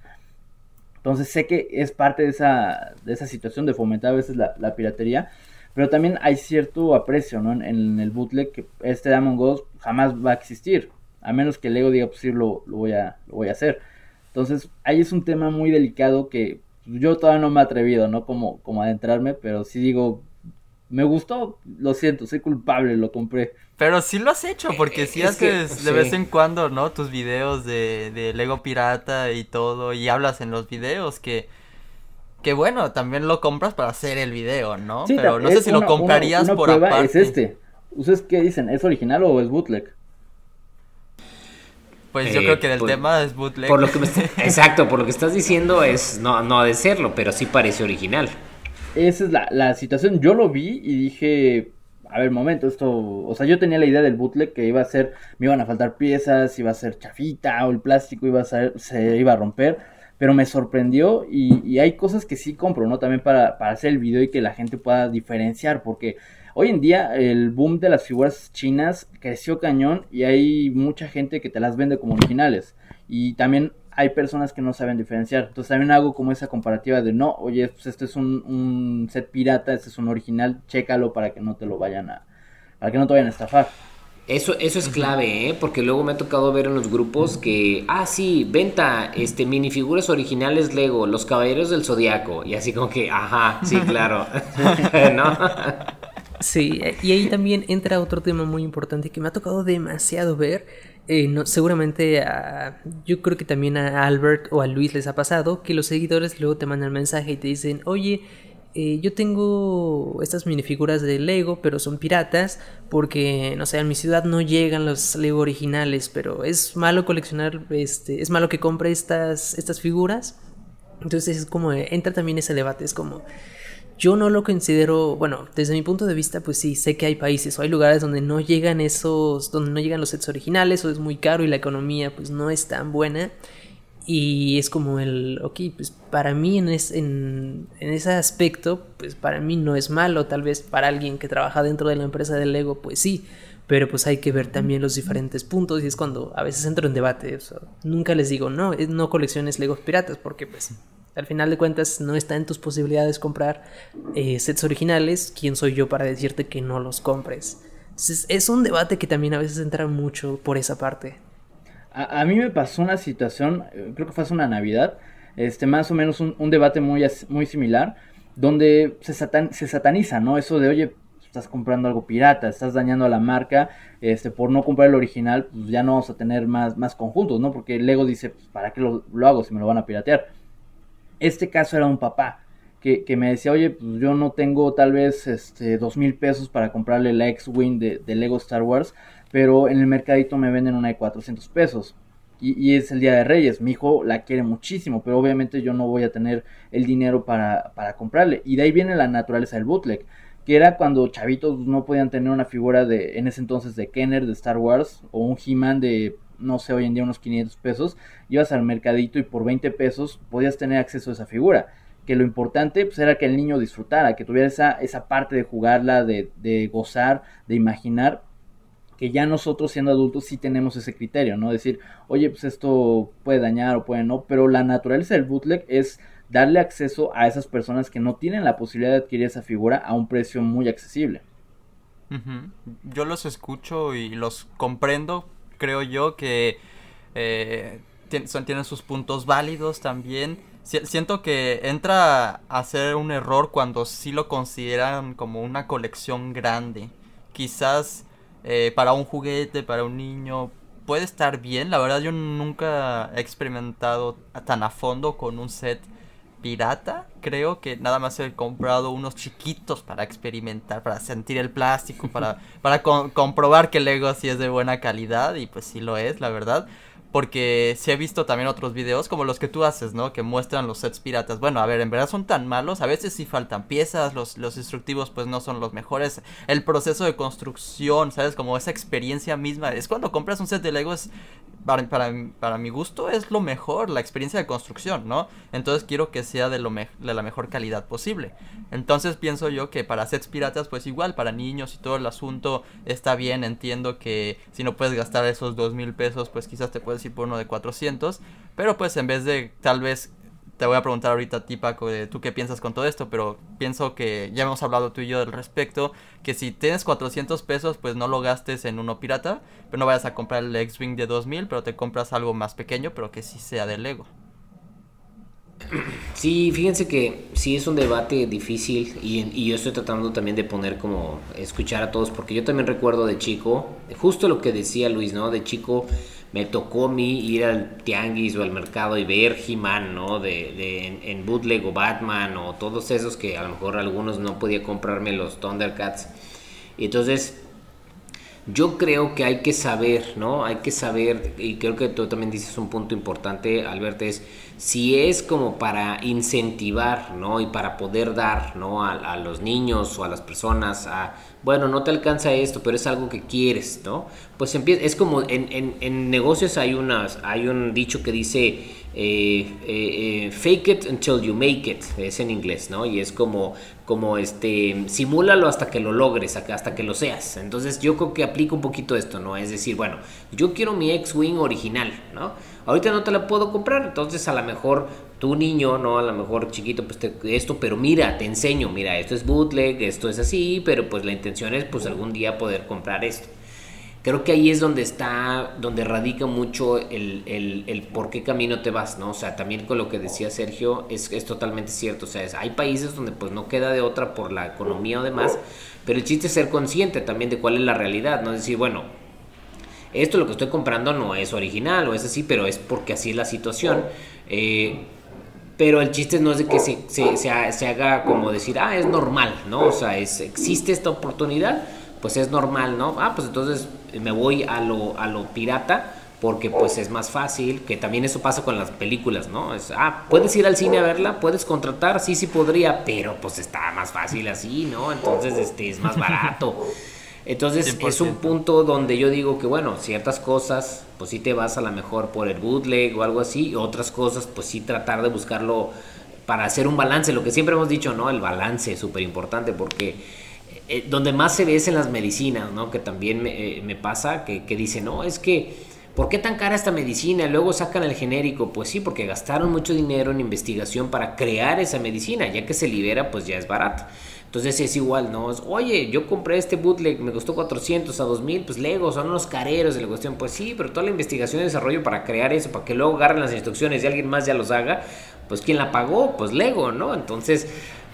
C: Entonces sé que es parte de esa, de esa situación de fomentar a veces la, piratería. Pero también hay cierto aprecio, ¿no? En, el bootleg que este Among Us jamás va a existir. A menos que Lego diga, pues sí, lo, lo, voy, a, lo voy a hacer. Entonces, ahí es un tema muy delicado que yo todavía no me he atrevido, ¿no? Como, como adentrarme, pero sí digo, me gustó, lo siento, soy culpable, lo compré.
A: Pero sí lo has hecho, porque sí haces de vez en cuando, ¿no? Tus videos de, de Lego Pirata y todo, y hablas en los videos que... Que bueno, también lo compras para hacer el video, ¿no? Pero no sé si lo comprarías por aparte.
C: Es este. ¿Ustedes qué dicen? ¿Es original o es bootleg?
A: Pues yo creo que del tema es bootleg.
D: Por lo que exacto, por lo que estás diciendo es no, no de serlo, pero sí parece original.
C: Esa es la, la situación. Yo lo vi y dije, a ver, momento, esto, o sea, yo tenía la idea del bootleg que iba a ser, me iban a faltar piezas, iba a ser chafita o el plástico iba a ser, se iba a romper, pero me sorprendió y, y hay cosas que sí compro, ¿no? También para, para, hacer el video y que la gente pueda diferenciar, porque Hoy en día el boom de las figuras chinas creció cañón y hay mucha gente que te las vende como originales. Y también hay personas que no saben diferenciar. Entonces también hago como esa comparativa de no, oye, pues este es un, set pirata, este es un original, chécalo para que no te lo vayan a, para que no te vayan a estafar.
D: Eso, eso es clave, ¿eh? porque luego me ha tocado ver en los grupos que, ah, sí, venta, este, minifiguras originales Lego, los caballeros del zodiaco, y así como que, ajá, sí, claro, ¿no?
B: Sí, y ahí también entra otro tema muy importante que me ha tocado demasiado ver. Eh, no, seguramente a, yo creo que también a Albert o a Luis les ha pasado que los seguidores luego te mandan mensaje y te dicen, oye, eh, yo tengo estas minifiguras de Lego, pero son piratas porque, no sé, en mi ciudad no llegan los Lego originales, pero es malo coleccionar, este, es malo que compre estas, estas figuras. Entonces es como, entra también ese debate, es como, yo no lo considero, bueno, desde mi punto de vista, pues sí, sé que hay países o hay lugares donde no llegan esos, donde no llegan los sets originales o es muy caro y la economía pues no es tan buena. Y es como el, ok, pues para mí en, en, en, ese aspecto, pues para mí no es malo, tal vez para alguien que trabaja dentro de la empresa del Lego, pues sí, pero pues hay que ver también los diferentes puntos y es cuando a veces entro en debate, nunca les digo, no, no colecciones Legos piratas, porque pues al final de cuentas no está en tus posibilidades comprar eh, sets originales. ¿Quién soy yo para decirte que no los compres? es un debate que también a veces entra mucho por esa parte.
C: A, mí me pasó una situación, eh, creo que fue hace una Navidad, este, más o menos un, debate muy, muy similar, donde se, se sataniza, ¿no? Eso de, oye, estás comprando algo pirata, estás dañando a la marca, este, por no comprar el original, pues ya no vamos a tener más, más conjuntos, ¿no? Porque Lego dice, pues, ¿para qué lo, lo hago si me lo van a piratear? Este caso era un papá que, me decía, oye, pues yo no tengo tal vez este, dos mil pesos para comprarle la X-Wing de, Lego Star Wars, pero en el mercadito me venden una de 400 pesos. Y, es el Día de Reyes, mi hijo la quiere muchísimo, pero obviamente yo no voy a tener el dinero para, para comprarle. Y de ahí viene la naturaleza del bootleg, que era cuando chavitos no podían tener una figura de, en ese entonces, de Kenner de Star Wars, o un He-Man de no sé, hoy en día unos 500 pesos, ibas al mercadito y por 20 pesos podías tener acceso a esa figura. Que lo importante pues, era que el niño disfrutara, que tuviera esa, esa parte de jugarla, de, de gozar, de imaginar, que ya nosotros siendo adultos sí tenemos ese criterio, ¿no? Decir, oye, pues esto puede dañar o puede no, pero la naturaleza del bootleg es darle acceso a esas personas que no tienen la posibilidad de adquirir esa figura a un precio muy accesible.
A: Yo los escucho y los comprendo. Creo yo que eh, tienen sus puntos válidos también. siento que entra a ser un error cuando sí lo consideran como una colección grande. Quizás eh, para un juguete, para un niño, puede estar bien. La verdad yo nunca he experimentado tan a fondo con un set pirata. Creo que nada más he comprado unos chiquitos para experimentar, para sentir el plástico, para, para comprobar que el Lego sí es de buena calidad y pues sí lo es, la verdad. Porque sí he visto también otros videos como los que tú haces, ¿no? Que muestran los sets piratas. Bueno, a ver, en verdad son tan malos. A veces sí faltan piezas, los, los instructivos pues no son los mejores. El proceso de construcción, ¿sabes? Como esa experiencia misma. Es cuando compras un set de Lego es para, para, mi gusto es lo mejor, la experiencia de construcción, ¿no? Entonces quiero que sea de, lo de la mejor calidad posible. Entonces pienso yo que para sets piratas, pues igual, para niños y todo el asunto está bien, entiendo que si no puedes gastar esos dos mil pesos, pues quizás te puedes ir por uno de 400, pero pues en vez de tal vez te voy a preguntar ahorita a ti, Paco, tú qué piensas con todo esto, pero pienso que ya hemos hablado tú y yo del respecto, que si tienes 400 pesos, pues no lo gastes en uno pirata, pero no vayas a comprar el X-Wing de 2000, pero te compras algo más pequeño, pero que sí sea de Lego.
D: Sí, fíjense que sí es un debate difícil y, y, yo estoy tratando también de poner como escuchar a todos, porque yo también recuerdo de chico, justo lo que decía Luis, ¿no? De chico me tocó a mí ir al tianguis o al mercado y ver He-Man, ¿no? De, de en, bootleg o Batman o todos esos que a lo mejor algunos no podía comprarme los Thundercats. Entonces yo creo que hay que saber, ¿no? Hay que saber, y creo que tú también dices un punto importante, Alberto, es si es como para incentivar, ¿no? Y para poder dar, ¿no? A, los niños o a las personas a bueno, no te alcanza esto, pero es algo que quieres, ¿no? Pues empieza, es como en, en, negocios hay, unas, hay un dicho que dice eh, eh, eh, fake it until you make it, es en inglés, ¿no? Y es como, como este, simúlalo hasta que lo logres, hasta que lo seas. Entonces yo creo que aplica un poquito esto, ¿no? Es decir, bueno, yo quiero mi X-Wing original, ¿no? Ahorita no te la puedo comprar, entonces a lo mejor tu niño, ¿no? A lo mejor chiquito, pues esto, pero mira, te enseño, mira, esto es bootleg, esto es así, pero pues la intención es pues algún día poder comprar esto. Creo que ahí es donde está, donde radica mucho el, el, por qué camino te vas, ¿no? O sea, también con lo que decía Sergio, es, es totalmente cierto. O sea, hay países donde pues no queda de otra por la economía o demás, pero el chiste es ser consciente también de cuál es la realidad, ¿no? Es decir, bueno, esto lo que estoy comprando no es original o es así, pero es porque así es la situación. Eh, pero el chiste no es de que se, se, se, haga como decir, ah, es normal, ¿no? O sea, es, existe esta oportunidad, pues es normal, ¿no? Ah, pues entonces me voy a lo, a lo pirata porque pues es más fácil, que también eso pasa con las películas, ¿no? Es, ah, puedes ir al cine a verla, puedes contratar, sí, sí podría, pero pues está más fácil así, ¿no? Entonces, este, es más barato. Entonces es un punto donde yo digo que bueno, ciertas cosas pues sí te vas a la mejor por el bootleg o algo así, y otras cosas pues sí tratar de buscarlo para hacer un balance, lo que siempre hemos dicho, ¿no? El balance es súper importante porque eh, donde más se ve es en las medicinas, ¿no? Que también me, eh, pasa que, que dicen, no, es que ¿Por qué tan cara esta medicina? Luego sacan el genérico. Pues sí, porque gastaron mucho dinero en investigación para crear esa medicina. Ya que se libera, pues ya es barato. Entonces es igual, ¿no? Oye, yo compré este bootleg, me costó 400 a 2000, pues Lego, son unos careros de la cuestión. Pues sí, pero toda la investigación y desarrollo para crear eso, para que luego agarren las instrucciones y alguien más ya los haga, pues ¿quién la pagó? Pues Lego, ¿no? Entonces,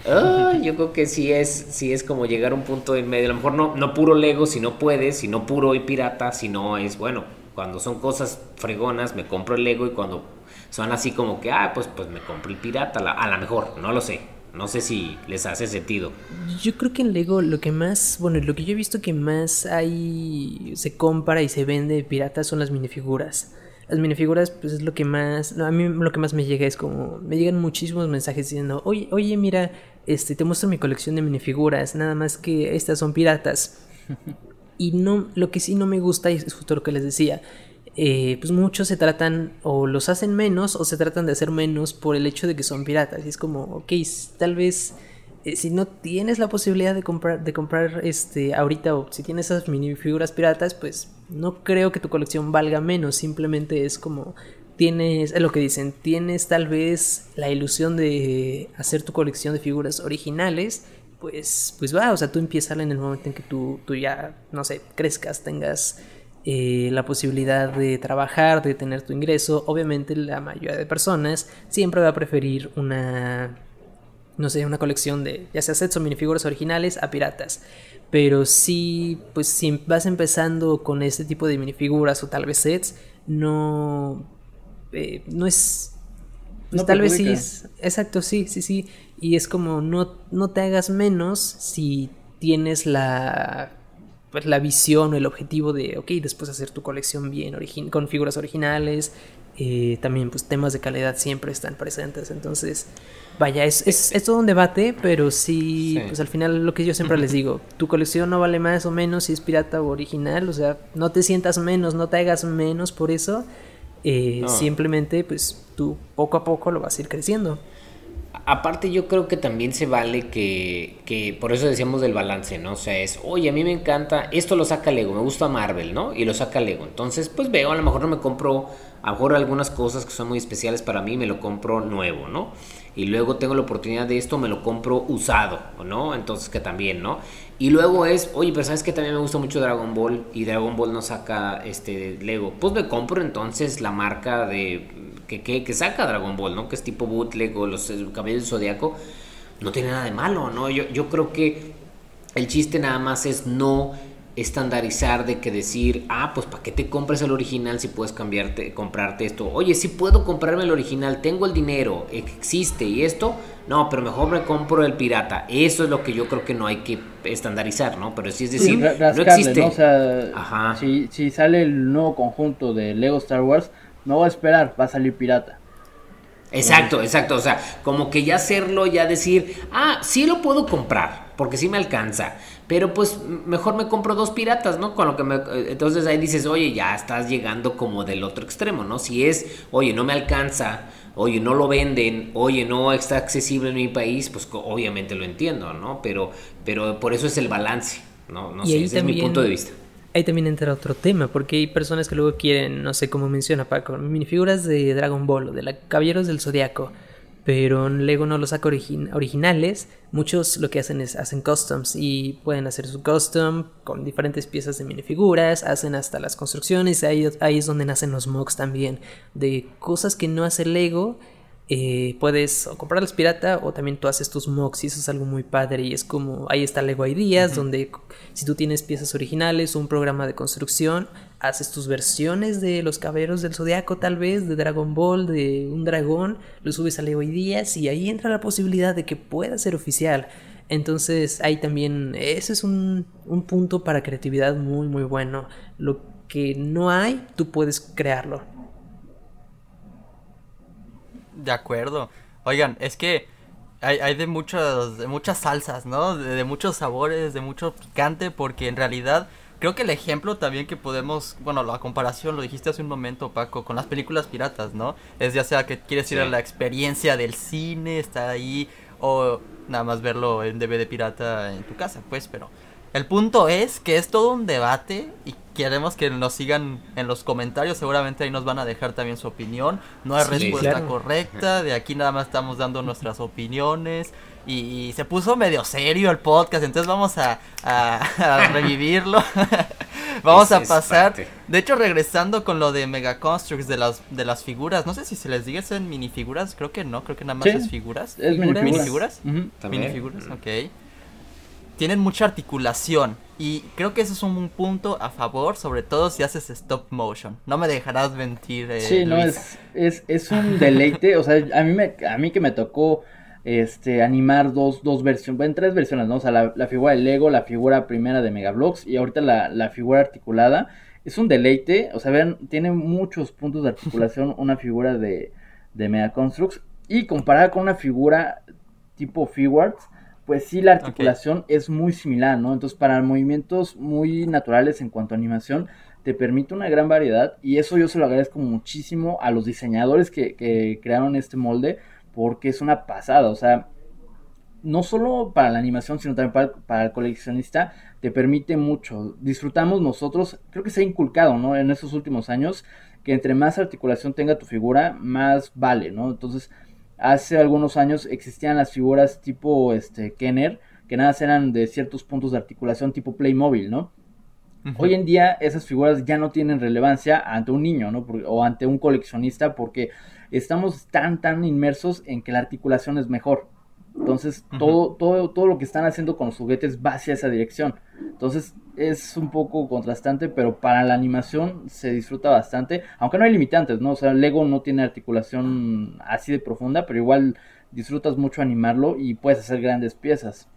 D: yo creo que sí es, sí es como llegar a un punto en medio. A lo mejor no, no puro Lego, si no puedes, si no puro y pirata, si no es, bueno, cuando son cosas fregonas me compro el Lego y cuando son así como que, ah, pues, pues me compro el pirata, a lo mejor, no lo sé. No sé si les hace sentido.
B: Yo creo que en Lego lo que más, bueno, lo que yo he visto que más hay, se compra y se vende pirata son las minifiguras. Las minifiguras, pues es lo que más, a mí lo que más me llega es como, me llegan muchísimos mensajes diciendo, oye, oye, mira, este, te muestro mi colección de minifiguras, nada más que estas son piratas. y no, lo que sí no me gusta, y es justo lo que les decía, eh, pues muchos se tratan o los hacen menos o se tratan de hacer menos por el hecho de que son piratas. Y es como, ok, tal vez eh, si no tienes la posibilidad de comprar, de comprar este ahorita o si tienes esas minifiguras piratas, pues no creo que tu colección valga menos. Simplemente es como tienes, es lo que dicen, tienes tal vez la ilusión de hacer tu colección de figuras originales pues, pues va, o sea, tú empiezas en el momento en que tú, tú ya, no sé, crezcas, tengas eh, la posibilidad de trabajar, de tener tu ingreso. Obviamente la mayoría de personas siempre va a preferir una, no sé, una colección de ya sea sets o minifiguras originales a piratas. Pero si, pues si vas empezando con este tipo de minifiguras o tal vez sets, no, eh, no es... Pues tal vez sí, es, exacto, sí, sí, sí. Y es como no, no te hagas menos si tienes la pues, la visión o el objetivo de, ok, después hacer tu colección bien con figuras originales. Eh, también pues temas de calidad siempre están presentes. Entonces, vaya, es, es, todo un debate, pero sí, pues al final lo que yo siempre les digo, tu colección no vale más o menos si es pirata o original, o sea, no te sientas menos, no te hagas menos por eso. Eh, simplemente pues tú poco a poco lo vas a ir creciendo
D: aparte yo creo que también se vale que, que, por eso decíamos del balance, ¿no? O sea, es, oye, a mí me encanta, esto lo saca Lego, me gusta Marvel, ¿no? Y lo saca Lego. Entonces, pues veo, a lo mejor no me compro, a lo mejor algunas cosas que son muy especiales para mí, me lo compro nuevo, ¿no? Y luego tengo la oportunidad de esto, me lo compro usado, ¿no? Entonces, que también, ¿no? Y luego es, oye, pero sabes que también me gusta mucho Dragon Ball y Dragon Ball no saca este Lego. Pues me compro entonces la marca de que, que, saca Dragon Ball, ¿no? Que es tipo bootleg o los cabellos del zodiaco, no tiene nada de malo, ¿no? Yo, yo creo que el chiste nada más es no estandarizar de que decir, ah, pues ¿para qué te compras el original si puedes cambiarte, comprarte esto? Oye, si puedo comprarme el original, tengo el dinero, existe y esto, no, pero mejor me compro el pirata. Eso es lo que yo creo que no hay que estandarizar, ¿no? Pero sí es decir, no existe.
C: Ajá. Si, si sale el nuevo conjunto de Lego Star Wars, no voy a esperar, va a salir pirata.
D: Exacto, exacto. O sea, como que ya hacerlo, ya decir, ah, sí lo puedo comprar, porque sí me alcanza. Pero pues mejor me compro dos piratas, ¿no? Con lo que me, entonces ahí dices, oye, ya estás llegando como del otro extremo, ¿no? Si es, oye, no me alcanza, oye, no lo venden, oye, no está accesible en mi país, pues obviamente lo entiendo, ¿no? Pero, pero por eso es el balance, ¿no? No sé, ese es mi punto de vista
B: ahí también entra otro tema, porque hay personas que luego quieren, no sé cómo menciona Paco, minifiguras de Dragon Ball o de la Caballeros del Zodiaco, pero Lego no los saca originales. Muchos lo que hacen es hacen customs y pueden hacer su custom con diferentes piezas de minifiguras, hacen hasta las construcciones, ahí, ahí es donde nacen los mocks también, de cosas que no hace Lego eh, puedes o comprarlos pirata o también tú haces tus mocks y eso es algo muy padre y es como ahí está Lego Ideas donde si tú tienes piezas originales o un programa de construcción haces tus versiones de los caballeros del zodiaco tal vez de Dragon Ball de un dragón lo subes a Lego Ideas y ahí entra la posibilidad de que pueda ser oficial. Entonces ahí también ese es un, un punto para creatividad muy muy bueno. Lo que no hay tú puedes crearlo
A: de acuerdo. Oigan, es que hay, hay de, muchos, de muchas salsas, ¿no? De, muchos sabores, de mucho picante, porque en realidad creo que el ejemplo también que podemos, bueno, la comparación, lo dijiste hace un momento, Paco, con las películas piratas, ¿no? Es ya sea que quieres ir a la experiencia del cine, estar ahí, o nada más verlo en DVD pirata en tu casa, pues, pero el punto es que es todo un debate y queremos que nos sigan en los comentarios. Seguramente ahí nos van a dejar también su opinión. No hay respuesta correcta. De aquí nada más estamos dando nuestras opiniones. Y, se puso medio serio el podcast. Entonces vamos a, revivirlo. vamos a pasar. De hecho, regresando con lo de Mega Constructs de las, de las figuras. No sé si se les diga en minifiguras. Creo que no. Creo que nada más es figuras.
C: Es
A: minifiguras. Minifiguras. ok tienen mucha articulación. Y creo que eso es un punto a favor, sobre todo si haces stop motion. No me dejarás mentir. Eh,
C: sí, no, es, es, es, un deleite. o sea, a mí, me, a mí que me tocó este, animar dos, dos versiones, bueno, tres versiones, ¿no? O sea, la, figura de Lego, la figura primera de Megablocks y ahorita la, la figura articulada. Es un deleite, o sea, vean, tiene muchos puntos de articulación una figura de, de Mega Constructs. Y comparada con una figura tipo Figuarts, pues sí la articulación es muy similar, ¿no? Entonces para movimientos muy naturales en cuanto a animación, te permite una gran variedad y eso yo se lo agradezco muchísimo a los diseñadores que, crearon este molde porque es una pasada, o sea, no solo para la animación, sino también para, para, el coleccionista, te permite mucho. Disfrutamos nosotros, creo que se ha inculcado, ¿no? En estos últimos años, que entre más articulación tenga tu figura, más vale, ¿no? Entonces, Hace algunos años existían las figuras tipo este Kenner, que nada eran de ciertos puntos de articulación tipo Playmobil, ¿no? Hoy en día esas figuras ya no tienen relevancia ante un niño, ¿no? o ante un coleccionista porque estamos tan, tan inmersos en que la articulación es mejor. Entonces, todo, todo, todo lo que están haciendo con los juguetes va hacia esa dirección. Entonces, es un poco contrastante, pero para la animación se disfruta bastante. Aunque no hay limitantes, ¿no? O sea, Lego no tiene articulación así de profunda, pero igual disfrutas mucho animarlo y puedes hacer grandes piezas.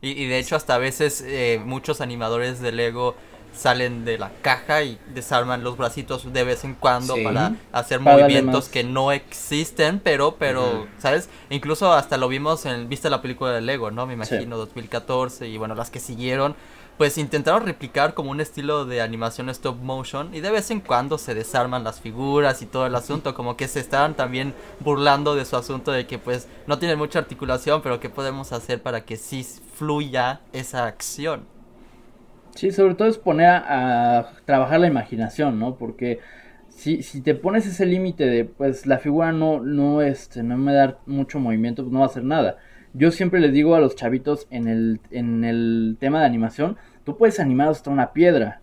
A: y, de hecho, hasta a veces eh, muchos animadores de Lego salen de la caja y desarman los bracitos de vez en cuando para hacer movimientos que no existen, pero, pero, ¿sabes? Incluso hasta lo vimos en, viste la película de Lego, ¿no? Me imagino, 2014 y bueno, las que siguieron, pues intentaron replicar como un estilo de animación stop motion y de vez en cuando se desarman las figuras y todo el asunto, como que se estaban también burlando de su asunto de que pues no tienen mucha articulación, pero ¿qué podemos hacer para que sí fluya esa acción?
C: Sí, sobre todo es poner a, trabajar la imaginación, ¿no? Porque si, si te pones ese límite de, pues la figura no, no, este, no me da mucho movimiento, pues no va a hacer nada. Yo siempre les digo a los chavitos en el, en el tema de animación, tú puedes animar hasta una piedra,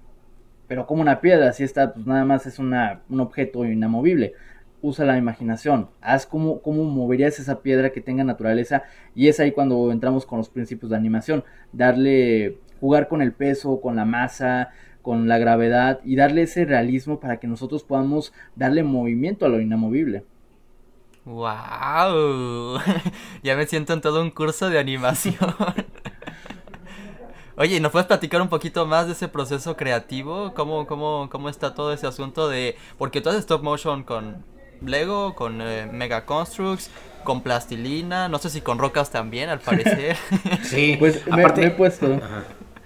C: pero como una piedra, si está, pues nada más es una, un objeto inamovible. Usa la imaginación, haz cómo, cómo moverías esa piedra que tenga naturaleza y es ahí cuando entramos con los principios de animación, darle jugar con el peso, con la masa, con la gravedad y darle ese realismo para que nosotros podamos darle movimiento a lo inamovible.
A: ¡Wow! ya me siento en todo un curso de animación. Oye, ¿nos puedes platicar un poquito más de ese proceso creativo? ¿Cómo, cómo, cómo está todo ese asunto de... Porque tú haces stop motion con Lego, con eh, Mega Constructs, con plastilina, no sé si con rocas también, al parecer.
C: sí, pues aparte, he puesto...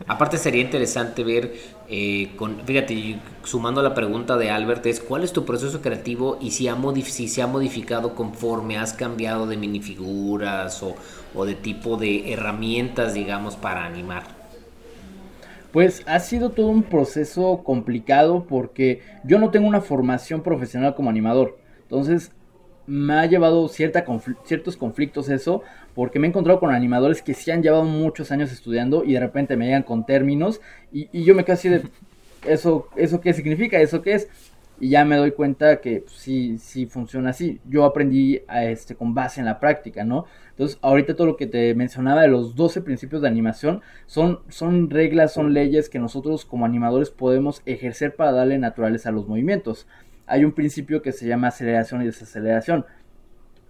D: Aparte sería interesante ver, eh, con, fíjate, sumando la pregunta de Albert, es cuál es tu proceso creativo y si, ha si se ha modificado conforme has cambiado de minifiguras o, o de tipo de herramientas, digamos, para animar.
C: Pues ha sido todo un proceso complicado porque yo no tengo una formación profesional como animador. Entonces me ha llevado cierta ciertos conflictos eso, porque me he encontrado con animadores que sí han llevado muchos años estudiando y de repente me llegan con términos y, yo me quedo así de, ¿eso, ¿eso qué significa? ¿Eso qué es? Y ya me doy cuenta que pues, sí, funciona así. Yo aprendí a este, con base en la práctica, ¿no? Entonces, ahorita todo lo que te mencionaba de los 12 principios de animación son, son reglas, son leyes que nosotros como animadores podemos ejercer para darle naturaleza a los movimientos hay un principio que se llama aceleración y desaceleración,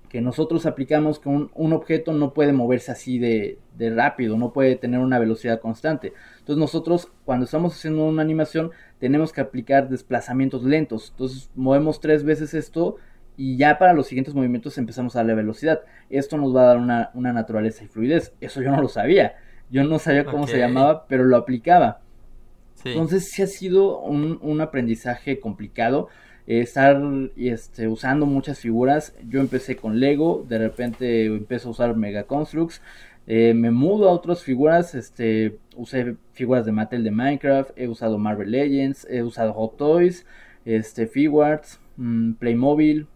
C: que nosotros aplicamos que un, objeto no puede moverse así de, rápido, no puede tener una velocidad constante. Entonces nosotros cuando estamos haciendo una animación tenemos que aplicar desplazamientos lentos. Entonces movemos tres veces esto y ya para los siguientes movimientos empezamos a darle velocidad. Esto nos va a dar una, naturaleza y fluidez. Eso yo no lo sabía. Yo no sabía cómo se llamaba, pero lo aplicaba. Entonces sí ha sido un, un aprendizaje complicado estar este, usando muchas figuras. Yo empecé con Lego, de repente empecé a usar Mega Constructs. Eh, me mudo a otras figuras, este, usé figuras de Mattel de Minecraft, he usado Marvel Legends, he usado Hot Toys, este, Figuarts, mm, Playmobil,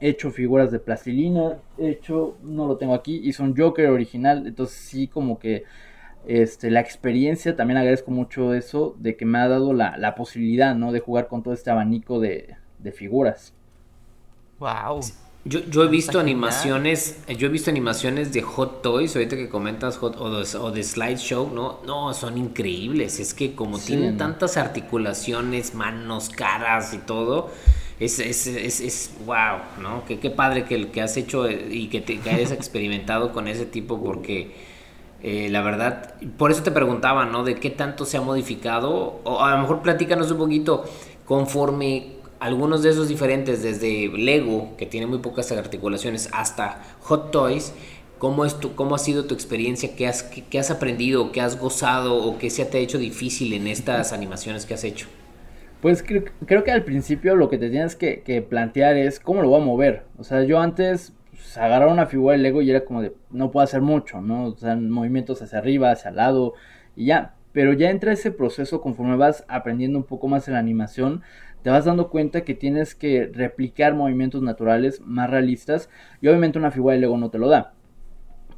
C: he hecho figuras de plastilina, he hecho, no lo tengo aquí, hice un Joker original, entonces sí como que este, la experiencia, también agradezco mucho eso, de que me ha dado la, posibilidad, ¿no? De jugar con todo este abanico de, figuras.
A: Wow.
D: Yo, he visto animaciones, yo he visto animaciones de Hot Toys, ahorita que comentas Hot, o, de, o de Slideshow, ¿no? No, son increíbles. Es que como tienen tantas articulaciones, manos, caras y todo, es, es, es, es wow, ¿no? Que, qué padre que, que has hecho y que, te, que hayas experimentado con ese tipo porque eh, la verdad, por eso te preguntaba, ¿no? De qué tanto se ha modificado, o a lo mejor platícanos un poquito conforme algunos de esos diferentes, desde Lego, que tiene muy pocas articulaciones, hasta Hot Toys, ¿cómo, es tu, cómo ha sido tu experiencia? ¿Qué has, qué, has aprendido? ¿Qué has gozado? ¿O qué se te ha hecho difícil en estas animaciones que has hecho?
C: Pues creo, creo que al principio lo que te tienes que, que plantear es cómo lo voy a mover. O sea, yo antes pues, agarrar una figura de Lego y era como de, no puedo hacer mucho, ¿no? O sea, movimientos hacia arriba, hacia el lado y ya. Pero ya entra ese proceso conforme vas aprendiendo un poco más en la animación, te vas dando cuenta que tienes que replicar movimientos naturales más realistas y obviamente una figura de Lego no te lo da.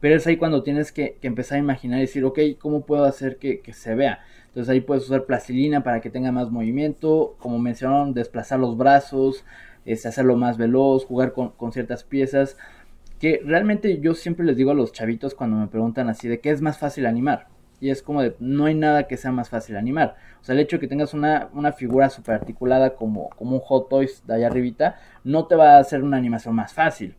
C: pero es ahí cuando tienes que, empezar a imaginar y decir, ok, ¿cómo puedo hacer que, se vea? Entonces ahí puedes usar plastilina para que tenga más movimiento, como mencionaron, desplazar los brazos, este, hacerlo más veloz, jugar con ciertas piezas, que realmente yo siempre les digo a los chavitos cuando me preguntan así de qué es más fácil animar. Y es como de, no hay nada que sea más fácil animar. O sea, el hecho de que tengas una, una figura super articulada como, como un Hot Toys de allá arribita, no te va a hacer una animación más fácil.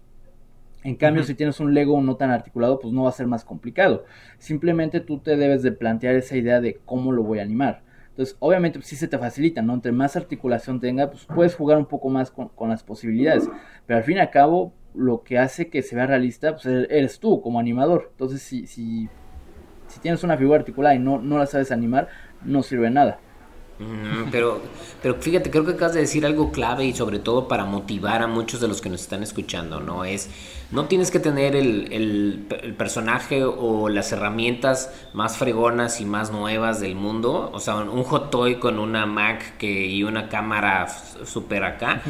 C: En cambio, si tienes un Lego no tan articulado, pues no va a ser más complicado. Simplemente tú te debes de plantear esa idea de cómo lo voy a animar. Entonces, obviamente, pues, sí se te facilita, ¿no? Entre más articulación tenga, pues puedes jugar un poco más con, las posibilidades. Pero al fin y al cabo, lo que hace que se vea realista, pues er, eres tú como animador. Entonces, si, si, tienes una figura articulada y no, no la sabes animar, no sirve nada
D: pero, pero fíjate, creo que acabas de decir algo clave y sobre todo para motivar a muchos de los que nos están escuchando, ¿no? Es, no tienes que tener el, el, personaje o las herramientas más fregonas y más nuevas del mundo, o sea, un hot toy con una Mac que, y una cámara super acá.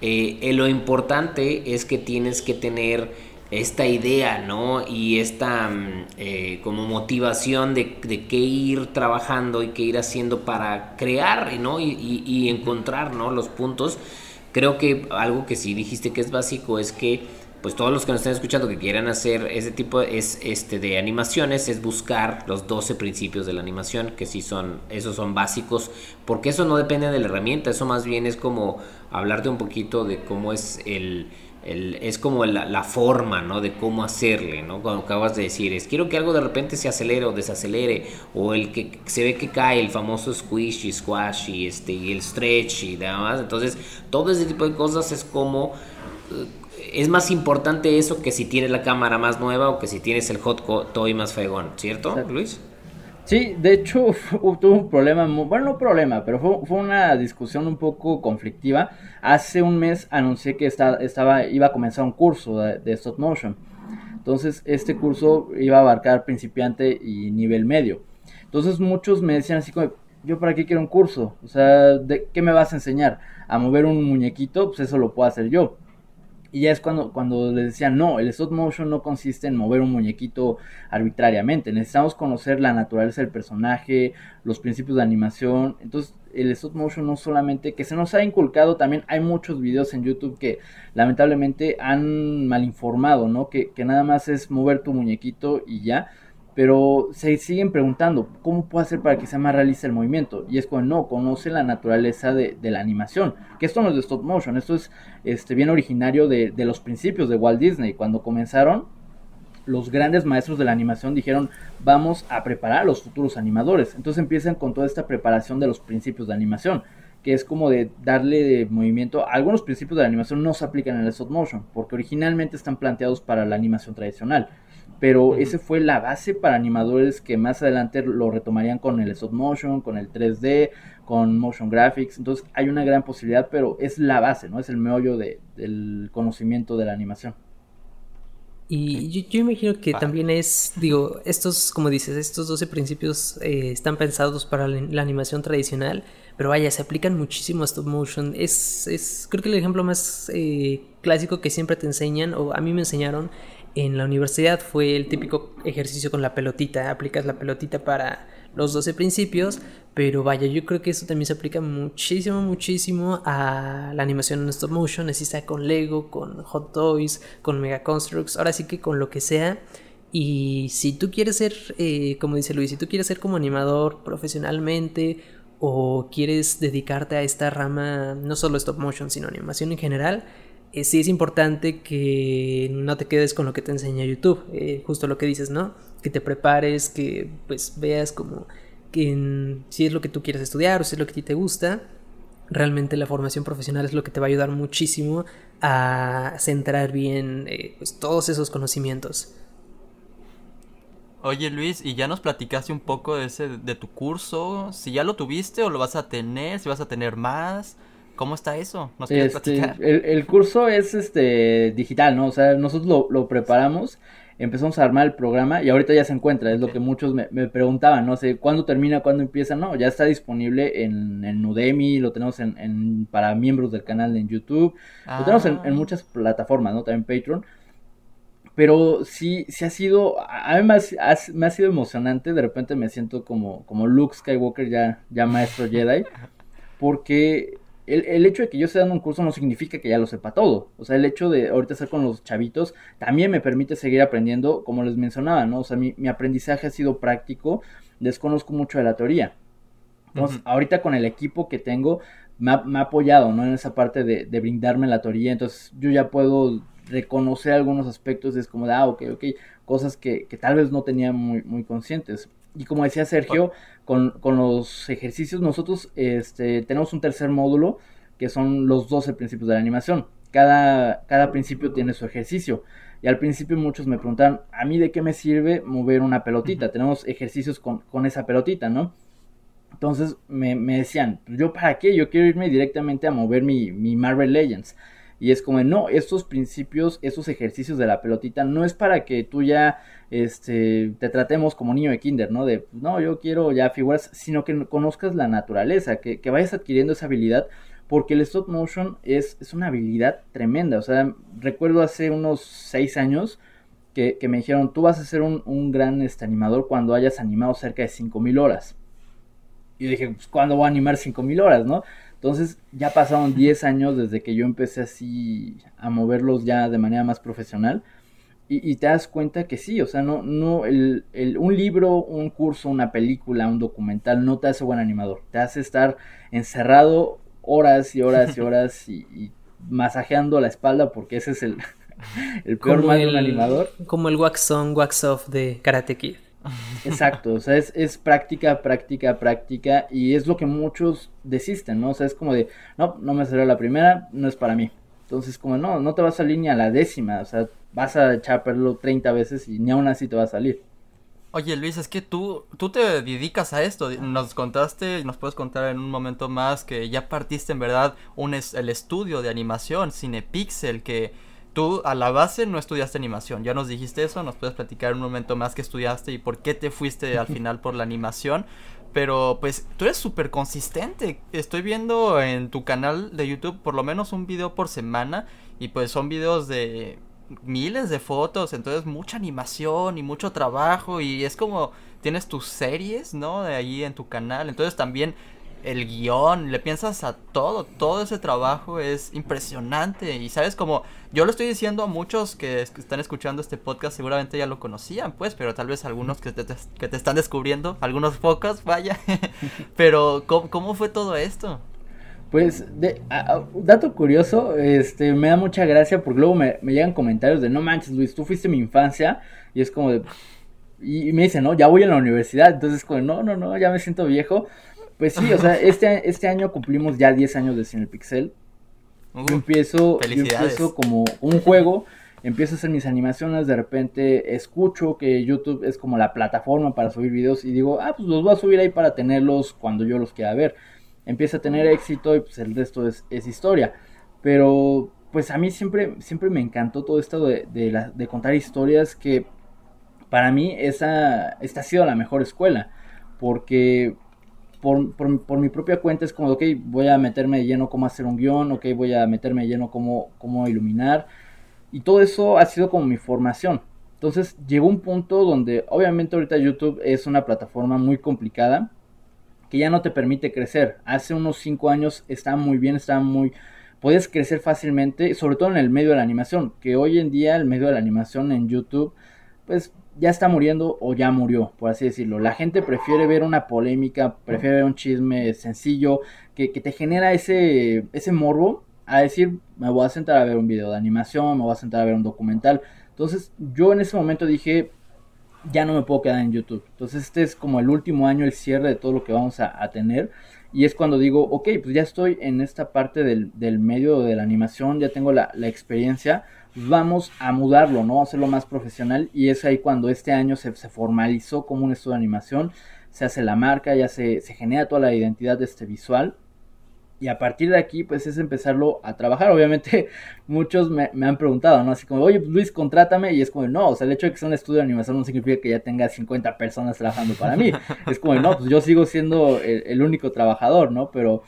D: Eh, eh, lo importante es que tienes que tener esta idea, ¿no? Y esta mm, eh, como motivación de, de, qué ir trabajando y qué ir haciendo para crear, ¿no? Y, encontrar, ¿no? Los puntos. Creo que algo que sí dijiste que es básico es que pues todos los que nos estén escuchando que quieran hacer ese tipo es este de animaciones es buscar los 12 principios de la animación que sí son esos son básicos porque eso no depende de la herramienta eso más bien es como hablarte un poquito de cómo es el es como la, forma, ¿no? De cómo hacerle, ¿no? Cuando acabas de decir, es quiero que algo de repente se acelere o desacelere, o el que se ve que cae, el famoso squish y squash y, este, y el stretch y demás. Entonces, todo ese tipo de cosas es como... Eh, es más importante eso que si tienes la cámara más nueva o que si tienes el hot toy más fregón, ¿cierto, Luis?
C: Sí, de hecho tuvo un problema, bueno, no problema, pero fue, una discusión un poco conflictiva. Hace un mes anuncié que estaba, iba a comenzar un curso de, stop motion. Entonces, este curso iba a abarcar principiante y nivel medio. Entonces, muchos me decían así como, yo para qué quiero un curso? O sea, ¿de qué me vas a enseñar? ¿A mover un muñequito? Pues eso lo puedo hacer yo. Y ya es cuando, cuando les decía, no, el stop motion no consiste en mover un muñequito arbitrariamente. Necesitamos conocer la naturaleza del personaje, los principios de animación. Entonces, el stop motion no solamente que se nos ha inculcado, también hay muchos videos en YouTube que lamentablemente han mal informado, ¿no? Que, que nada más es mover tu muñequito y ya pero se siguen preguntando, ¿cómo puedo hacer para que sea más realista el movimiento? Y es como, no, conoce la naturaleza de, la animación, que esto no es de stop motion, esto es este, bien originario de, los principios de Walt Disney. Cuando comenzaron, los grandes maestros de la animación dijeron, vamos a preparar a los futuros animadores. Entonces empiezan con toda esta preparación de los principios de animación que es como de darle movimiento. Algunos principios de la animación no se aplican en el stop motion, porque originalmente están planteados para la animación tradicional pero ese fue la base para animadores que más adelante lo retomarían con el stop motion, con el 3D, con motion graphics. Entonces hay una gran posibilidad, pero es la base, ¿no? Es el meollo de, del conocimiento de la animación.
B: Y yo, imagino que también es, digo, estos, como dices, estos 12 principios eh, están pensados para la, animación tradicional, pero vaya, se aplican muchísimo a stop motion. Es, es creo que el ejemplo más eh, clásico que siempre te enseñan, o a mí me enseñaron, en la universidad fue el típico ejercicio con la pelotita, aplicas la pelotita para los 12 principios, pero vaya, yo creo que eso también se aplica muchísimo, muchísimo a la animación en stop motion, así sea con Lego, con Hot Toys, con Mega Constructs, ahora sí que con lo que sea. Y si tú quieres ser, eh, como dice Luis, si tú quieres ser como animador profesionalmente o quieres dedicarte a esta rama, no solo stop motion, sino animación en general, eh, sí es importante que no te quedes con lo que te enseña YouTube, eh, justo lo que dices, ¿no? Que te prepares, que pues veas como que si es lo que tú quieres estudiar o si es lo que a ti te gusta, realmente la formación profesional es lo que te va a ayudar muchísimo a centrar bien eh, pues, todos esos conocimientos.
A: Oye Luis, y ya nos platicaste un poco de ese de tu curso, si ya lo tuviste o lo vas a tener, si vas a tener más. ¿Cómo está eso?
C: ¿Nos este, El, curso es este digital, ¿no? O sea, nosotros lo, preparamos, empezamos a armar el programa y ahorita ya se encuentra. Es lo que muchos me, preguntaban, no sé, ¿cuándo termina, cuándo empieza? No, ya está disponible en, en Udemy, lo tenemos en, para miembros del canal en YouTube, lo tenemos en, ah. muchas plataformas, ¿no? También Patreon. pero sí, sí ha sido, además me ha sido emocionante, de repente me siento como, como Luke Skywalker ya, ya maestro Jedi, porque el, hecho de que yo esté dando un curso no significa que ya lo sepa todo. O sea, el hecho de ahorita estar con los chavitos también me permite seguir aprendiendo, como les mencionaba, ¿no? O sea, mi, aprendizaje ha sido práctico, desconozco mucho de la teoría. Entonces, ahorita con el equipo que tengo, me ha, apoyado, ¿no? En esa parte de, de brindarme la teoría, entonces yo ya puedo reconocer algunos aspectos, es como de, ah, ok, ok, cosas que, tal vez no tenía muy, muy conscientes. Y como decía Sergio, con, los ejercicios nosotros este, tenemos un tercer módulo que son los 12 principios de la animación. Cada, cada principio tiene su ejercicio. Y al principio muchos me preguntan, ¿a mí de qué me sirve mover una pelotita? Tenemos ejercicios con, esa pelotita, ¿no? Entonces me, decían, ¿yo para qué? Yo quiero irme directamente a mover mi, mi Marvel Legends. Y es como, no, estos principios, estos ejercicios de la pelotita no es para que tú ya este, te tratemos como niño de kinder, ¿no? De, no, yo quiero ya figuras, sino que conozcas la naturaleza, que, vayas adquiriendo esa habilidad, porque el stop motion es, es una habilidad tremenda. O sea, recuerdo hace unos seis años que, me dijeron, tú vas a ser un, gran este, animador cuando hayas animado cerca de 5000 horas. Y dije, pues, ¿cuándo voy a animar 5000 horas, no? Entonces ya pasaron 10 años desde que yo empecé así a moverlos ya de manera más profesional. Y, te das cuenta que sí, o sea, no, no, el, un libro, un curso, una película, un documental no te hace buen animador. Te hace estar encerrado horas y horas y horas y, masajeando la espalda porque ese es el, el peor mal de un animador.
B: Como el wax on, wax off de Karate Kid.
C: Exacto, o sea, es, práctica, práctica, práctica y es lo que muchos desisten, ¿no? O sea, es como de, no, no me salió la primera, no es para mí. Entonces, como no, no te va a salir ni a la décima, o sea, vas a echar a perderlo 30 veces y ni aún así te va a salir.
A: Oye Luis, es que tú, tú te dedicas a esto, nos contaste y nos puedes contar en un momento más que ya partiste en verdad un el estudio de animación, Cinepixel, que Tú a la base no estudiaste animación, ya nos dijiste eso, nos puedes platicar un momento más que estudiaste y por qué te fuiste al final por la animación. Pero pues tú eres súper consistente. Estoy viendo en tu canal de YouTube por lo menos un video por semana y pues son videos de miles de fotos, entonces mucha animación y mucho trabajo y es como tienes tus series, ¿no? De ahí en tu canal, entonces también el guion, le piensas a todo, todo ese trabajo es impresionante y sabes como yo lo estoy diciendo a muchos que, están escuchando este podcast seguramente ya lo conocían pues, pero tal vez algunos que te, que te están descubriendo, algunos pocos, vaya, pero ¿cómo, fue todo esto?
C: Pues, de, dato curioso, este, me da mucha gracia porque luego me, me llegan comentarios de no manches Luis, tú fuiste mi infancia y es como de... Y me dicen, no, ya voy a la universidad, entonces como, no, no, no, ya me siento viejo, pues sí, o sea, este, este año cumplimos ya 10 años de Cinepixel. Uh, yo empiezo, yo empiezo como un juego, empiezo a hacer mis animaciones, de repente escucho que YouTube es como la plataforma para subir videos y digo, ah, pues los voy a subir ahí para tenerlos cuando yo los quiera ver. Empieza a tener éxito y pues el resto es, historia. Pero pues a mí siempre, siempre me encantó todo esto de, de, de contar historias que para mí esa, esta ha sido la mejor escuela. Porque por, por, mi propia cuenta es como, ok, voy a meterme de lleno cómo hacer un guion, ok, voy a meterme de lleno cómo, cómo iluminar. Y todo eso ha sido como mi formación. Entonces llegó un punto donde obviamente ahorita YouTube es una plataforma muy complicada que ya no te permite crecer. Hace unos 5 años estaba muy bien, estaba muy... Puedes crecer fácilmente, sobre todo en el medio de la animación, que hoy en día el medio de la animación en YouTube, pues ya está muriendo o ya murió, por así decirlo. La gente prefiere ver una polémica, prefiere ver un chisme sencillo, que, te genera ese, ese morbo a decir, me voy a sentar a ver un video de animación, me voy a sentar a ver un documental. Entonces yo en ese momento dije, ya no me puedo quedar en YouTube. Entonces este es como el último año, el cierre de todo lo que vamos a, tener. Y es cuando digo, ok, pues ya estoy en esta parte del, medio de la animación, ya tengo la, la experiencia vamos a mudarlo, ¿no? Hacerlo más profesional y es ahí cuando este año se, formalizó como un estudio de animación, se hace la marca, ya se, genera toda la identidad de este visual y a partir de aquí pues es empezarlo a trabajar. Obviamente muchos me, han preguntado, ¿no? Así como, oye pues, Luis, contrátame y es como, no, o sea, el hecho de que sea un estudio de animación no significa que ya tenga 50 personas trabajando para mí. Es como, no, pues yo sigo siendo el único trabajador, ¿no? Pero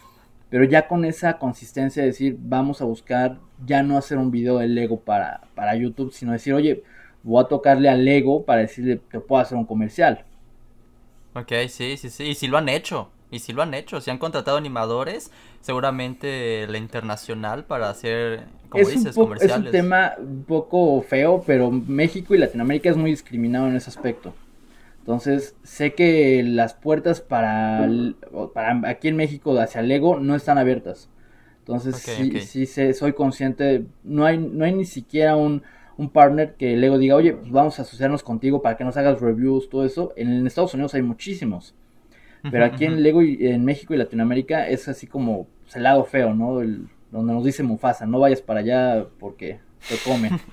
C: pero ya con esa consistencia de decir, vamos a buscar ya no hacer un video de Lego para, para YouTube, sino decir, oye, voy a tocarle al Lego para decirle que puedo hacer un comercial.
A: Ok, sí, sí, sí, y si lo han hecho, y si lo han hecho, si han contratado animadores, seguramente la internacional para hacer, como dices, comerciales.
C: Es un tema un poco feo, pero México y Latinoamérica es muy discriminado en ese aspecto. Entonces, sé que las puertas para, para aquí en México hacia Lego no están abiertas. Entonces, sí, sí sé, soy consciente, no hay, no hay ni siquiera un, un partner que Lego diga, oye, pues vamos a asociarnos contigo para que nos hagas reviews, todo eso. En, Estados Unidos hay muchísimos. Pero aquí en Lego y en México y Latinoamérica es así como pues, el lado feo, ¿no? El, donde nos dice Mufasa, no vayas para allá porque te comen.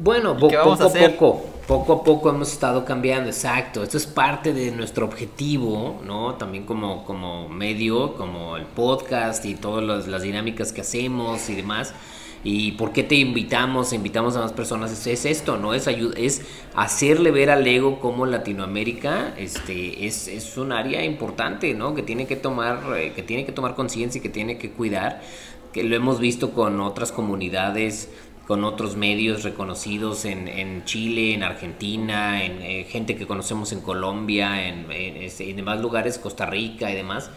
D: Bueno, poco a, poco, poco a poco hemos estado cambiando, exacto. Esto es parte de nuestro objetivo, ¿no? También como, como medio, como el podcast y todas las, dinámicas que hacemos y demás. ¿Y por qué te invitamos? Invitamos a más personas. Es, esto, ¿no? Es, es hacerle ver al ego como Latinoamérica este, es, es un área importante, ¿no? Que tiene que tomar, eh, que tiene que tomar conciencia y que tiene que cuidar. Que lo hemos visto con otras comunidades con otros medios reconocidos en, en Chile, en Argentina, en eh, gente que conocemos en Colombia, en, este, en, demás lugares, Costa Rica y demás,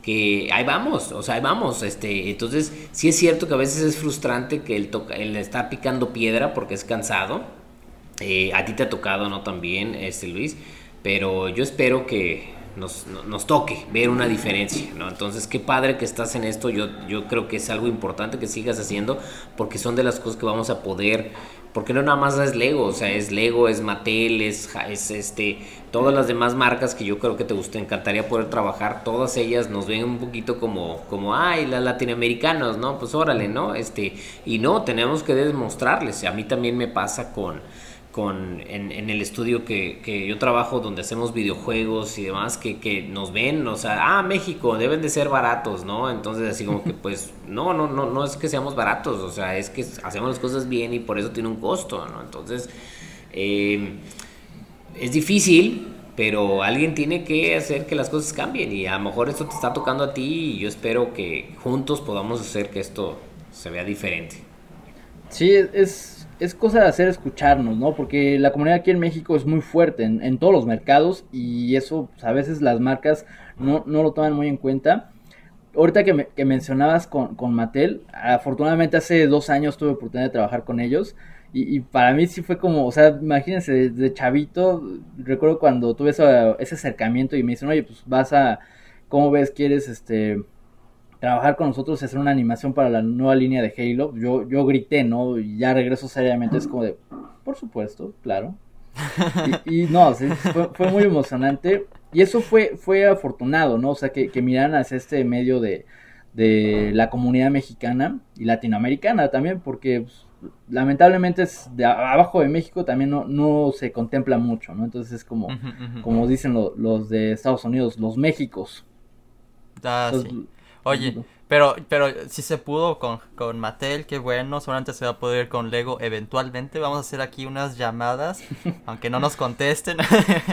D: que ahí vamos, o sea, ahí vamos. Este, entonces, sí es cierto que a veces es frustrante que él, toca, él está picando piedra porque es cansado. Eh, a ti te ha tocado, ¿no? También, este Luis. Pero yo espero que, nos, nos, toque ver una diferencia, ¿no? Entonces, qué padre que estás en esto, yo, yo creo que es algo importante que sigas haciendo, porque son de las cosas que vamos a poder, porque no nada más es Lego, o sea, es Lego, es Mattel, es, es este, todas las demás marcas que yo creo que te gusta, encantaría poder trabajar, todas ellas nos ven un poquito como, como, ay, las latinoamericanos, ¿no? Pues órale, ¿no? Este, y no, tenemos que demostrarles, a mí también me pasa con con, en, en el estudio que, que, yo trabajo, donde hacemos videojuegos y demás, que, que, nos ven, o sea, ah, México, deben de ser baratos, ¿no? Entonces, así como que, pues, no, no, no, no es que seamos baratos, o sea, es que hacemos las cosas bien y por eso tiene un costo, ¿no? Entonces, eh, es difícil, pero alguien tiene que hacer que las cosas cambien y a lo mejor esto te está tocando a ti y yo espero que juntos podamos hacer que esto se vea diferente.
C: Sí, es es cosa de hacer escucharnos, ¿no? Porque la comunidad aquí en México es muy fuerte en, todos los mercados y eso pues, a veces las marcas no, lo toman muy en cuenta. Ahorita que, que mencionabas con, con, Mattel, afortunadamente hace dos años tuve oportunidad de trabajar con ellos y, para mí sí fue como, o sea, imagínense, desde chavito, recuerdo cuando tuve ese, ese acercamiento y me dicen, oye, pues vas a, ¿cómo ves? ¿Quieres este trabajar con nosotros y hacer una animación para la nueva línea de Halo, yo, yo grité, ¿no? Y ya regreso seriamente, es como de, por supuesto, claro. Y, no, fue, muy emocionante. Y eso fue, fue afortunado, ¿no? O sea, que, que miran hacia este medio de, de la comunidad mexicana y latinoamericana también, porque pues, lamentablemente es de abajo de México también no, no se contempla mucho, ¿no? Entonces es como, como dicen los de Estados Unidos, los Méxicos.
A: Ah, Oye, pero, pero si se pudo con, con Mattel, qué bueno, solamente se va a poder con Lego eventualmente. Vamos a hacer aquí unas llamadas, aunque no nos contesten.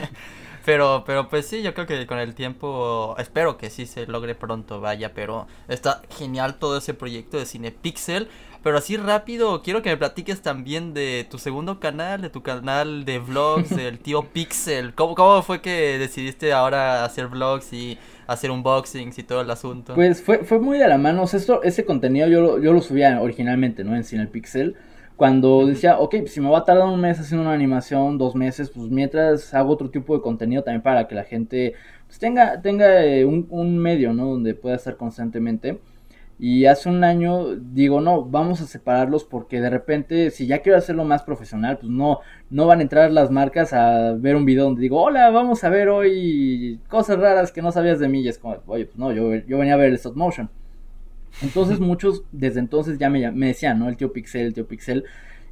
A: pero, pero pues sí, yo creo que con el tiempo, espero que sí se logre pronto, vaya, pero está genial todo ese proyecto de Cinepixel. Pero así rápido, quiero que me platiques también de tu segundo canal, de tu canal de vlogs, del tío Pixel. ¿Cómo, ¿Cómo fue que decidiste ahora hacer vlogs y hacer unboxings y todo el asunto?
C: Pues fue, fue muy de la mano. esto, ese contenido yo, yo lo subía originalmente, ¿no? En Cinepixel. Cuando decía, ok, pues si me va a tardar un mes haciendo una animación, dos meses, pues mientras hago otro tipo de contenido también para que la gente pues, tenga, tenga eh, un, un medio, ¿no? Donde pueda estar constantemente. Y hace un año digo, no, vamos a separarlos porque de repente, si ya quiero hacerlo más profesional, pues no, no van a entrar las marcas a ver un video donde digo, hola, vamos a ver hoy cosas raras que no sabías de mí. Y es como, oye, pues no, yo, yo venía a ver el stop motion. Entonces muchos desde entonces ya me, me decían, ¿no? El tío Pixel, el tío Pixel.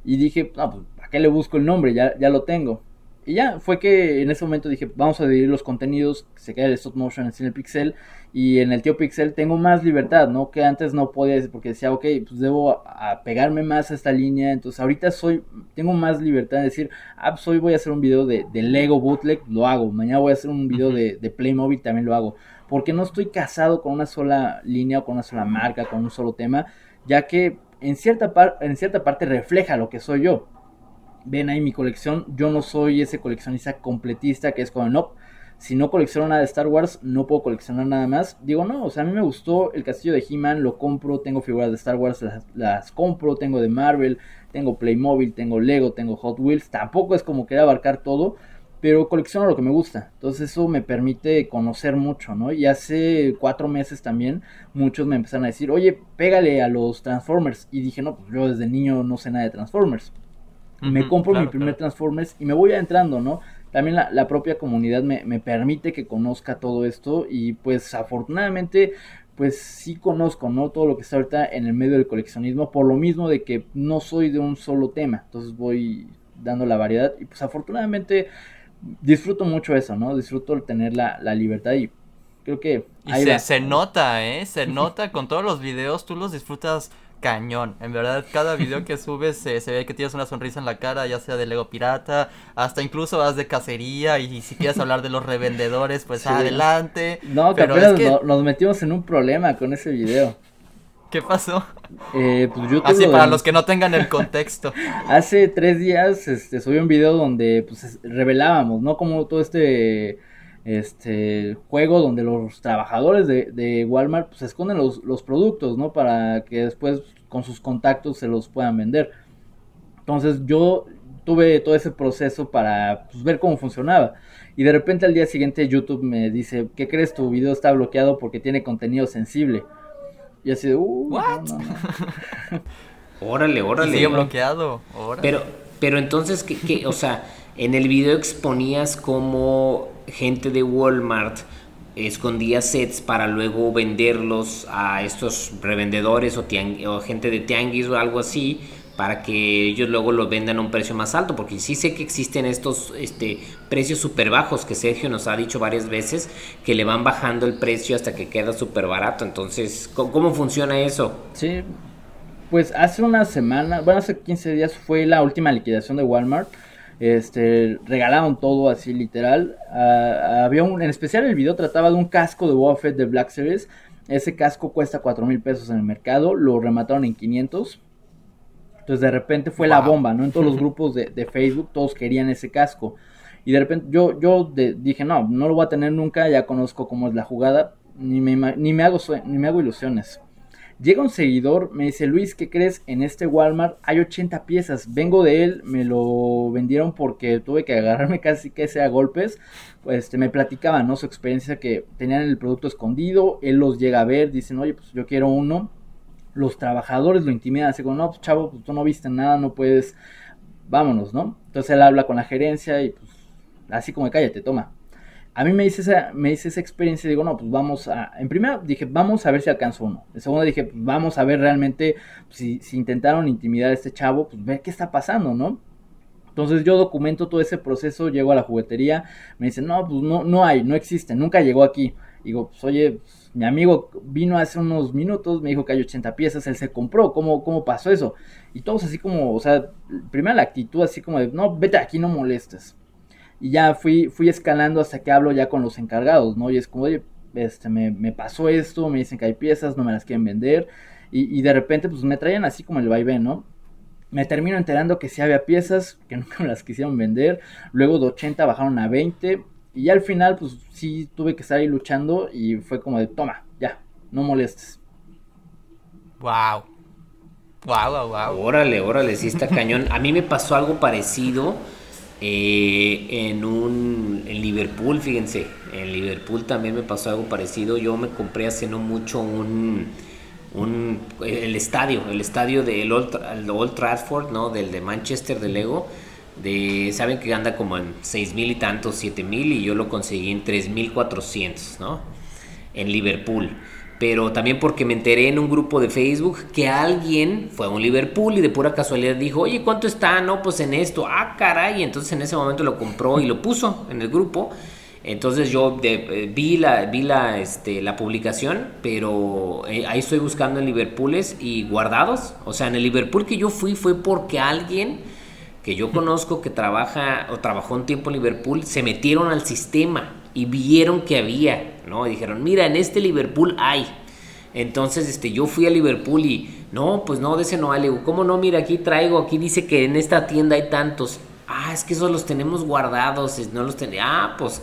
C: Y dije, no, pues, ¿a qué le busco el nombre? Ya, ya lo tengo. Y ya, fue que en ese momento dije, vamos a dividir los contenidos, se queda el stop motion en el Pixel y en el tío Pixel tengo más libertad, ¿no? Que antes no podía, porque decía, ok, pues debo pegarme más a esta línea, entonces ahorita soy, tengo más libertad de decir, ah, pues hoy voy a hacer un video de, Lego Bootleg, lo hago, mañana voy a hacer un video de, de Playmobil, también lo hago, porque no estoy casado con una sola línea o con una sola marca, con un solo tema, ya que en cierta, par en cierta parte refleja lo que soy yo. Ven ahí mi colección, yo no soy ese coleccionista completista que es como, no, si no colecciono nada de Star Wars, no puedo coleccionar nada más. Digo, no, o sea, a mí me gustó el castillo de He-Man, lo compro, tengo figuras de Star Wars, las, las, compro, tengo de Marvel, tengo Playmobil, tengo Lego, tengo Hot Wheels. Tampoco es como querer abarcar todo, pero colecciono lo que me gusta. Entonces eso me permite conocer mucho, ¿no? Y hace cuatro meses también muchos me empezaron a decir, oye, pégale a los Transformers. Y dije, no, pues yo desde niño no sé nada de Transformers. Me compro mi primer Transformers y me voy adentrando, ¿no? También la, propia comunidad me, me, permite que conozca todo esto y pues afortunadamente pues sí conozco, ¿no? Todo lo que está ahorita en el medio del coleccionismo por lo mismo de que no soy de un solo tema. Entonces voy dando la variedad y pues afortunadamente disfruto mucho eso, ¿no? Disfruto el tener la, la libertad y creo que...
A: Y se, se, nota, ¿eh? Se nota con todos los videos, tú los disfrutas cañón. En verdad, cada video que subes se, se ve que tienes una sonrisa en la cara, ya sea de Lego Pirata, hasta incluso vas de cacería y, si quieres hablar de los revendedores, pues adelante.
C: No, pero es que... nos metimos en un problema con ese video.
A: ¿Qué pasó?
C: Eh, pues YouTube
A: Así para los que no tengan el contexto.
C: Hace tres días este, subí un video donde pues, revelábamos, ¿no? Como todo este este juego donde los trabajadores de, Walmart pues, esconden los, los, productos, ¿no? Para que después con sus contactos se los puedan vender. Entonces yo tuve todo ese proceso para pues, ver cómo funcionaba. Y de repente al día siguiente YouTube me dice, ¿qué crees? Tu video está bloqueado porque tiene contenido sensible. Y así de, uh,
D: órale, órale.
A: Sigue bloqueado.
D: Pero, pero entonces, ¿qué, qué, o sea, en el video exponías cómo gente de Walmart escondía sets para luego venderlos a estos revendedores o, gente de tianguis o algo así para que ellos luego lo vendan a un precio más alto, porque sí sé que existen estos este, precios súper bajos que Sergio nos ha dicho varias veces, que le van bajando el precio hasta que queda súper barato. Entonces, ¿cómo, funciona eso?
C: Sí, pues hace una semana, bueno, hace 15 días fue la última liquidación de Walmart. Este, regalaron todo así literal. Ah, había un, en especial el video trataba de un casco de Boba de Black Series. Ese casco cuesta 4 mil pesos en el mercado, lo remataron en 500 entonces de repente fue la bomba, ¿no? En todos los grupos de, Facebook todos querían ese casco. Y de repente yo, yo dije, no, no lo voy a tener nunca, ya conozco cómo es la jugada, ni me, ni me, hago, ni me hago ilusiones. Llega un seguidor, me dice, Luis, ¿qué crees? En este Walmart hay 80 piezas. Vengo de él, me lo vendieron porque tuve que agarrarme casi que sea golpes. Pues este, me platicaba, ¿no? Su experiencia que tenían el producto escondido, él los llega a ver, dicen, oye, pues yo quiero uno los trabajadores lo intimidan, así como, no, pues chavo, pues, tú no viste nada, no puedes, vámonos, ¿no? Entonces él habla con la gerencia y pues así como cállate, toma. A mí me dice esa, me dice esa experiencia y digo, no, pues vamos a, en primera dije, vamos a ver si alcanzo uno. En segunda dije, pues vamos a ver realmente pues, si, intentaron intimidar a este chavo, pues ver qué está pasando, ¿no? Entonces yo documento todo ese proceso, llego a la juguetería, me dicen, no, pues no, no hay, no existe, nunca llegó aquí. Digo, pues oye, mi amigo vino hace unos minutos, me dijo que hay 80 piezas, él se compró, ¿cómo, cómo pasó eso? Y todos así como, o sea, primero la actitud así como de, no, vete aquí, no molestes. Y ya fui, fui escalando hasta que hablo ya con los encargados, ¿no? Y es como, oye, este, me, me pasó esto, me dicen que hay piezas, no me las quieren vender. Y, y de repente, pues me traían así como el vaivén, ¿no? Me termino enterando que sí había piezas que nunca me las quisieron vender. Luego de 80 bajaron a 20. Y ya al final, pues sí tuve que estar ahí luchando y fue como de, toma, ya, no molestes.
A: Wow. Wow, wow, wow.
D: Órale, órale, sí está cañón. A mí me pasó algo parecido eh, en un en Liverpool, fíjense. En Liverpool también me pasó algo parecido. Yo me compré hace no mucho un, un el estadio, el estadio del Old, Old Trafford, ¿no? Del de Manchester de Lego de saben que anda como en seis mil y tantos, siete mil y yo lo conseguí en tres mil cuatrocientos, ¿no? En Liverpool. Pero también porque me enteré en un grupo de Facebook que alguien fue a un Liverpool y de pura casualidad dijo, oye, ¿cuánto está? No, pues en esto. Ah, caray. Entonces en ese momento lo compró y lo puso en el grupo. Entonces yo eh, vi, la, vi la, este, la publicación, pero eh, ahí estoy buscando en Liverpooles y guardados. O sea, en el Liverpool que yo fui fue porque alguien que yo conozco que trabaja o trabajó un tiempo en Liverpool, se metieron al sistema y vieron que había, ¿no? Y dijeron, mira, en este Liverpool hay. Entonces, este, yo fui a Liverpool y, no, pues no, de ese no hay. ¿cómo no? Mira, aquí traigo, aquí dice que en esta tienda hay tantos. Ah, es que esos los tenemos guardados, no los tenía. Ah, pues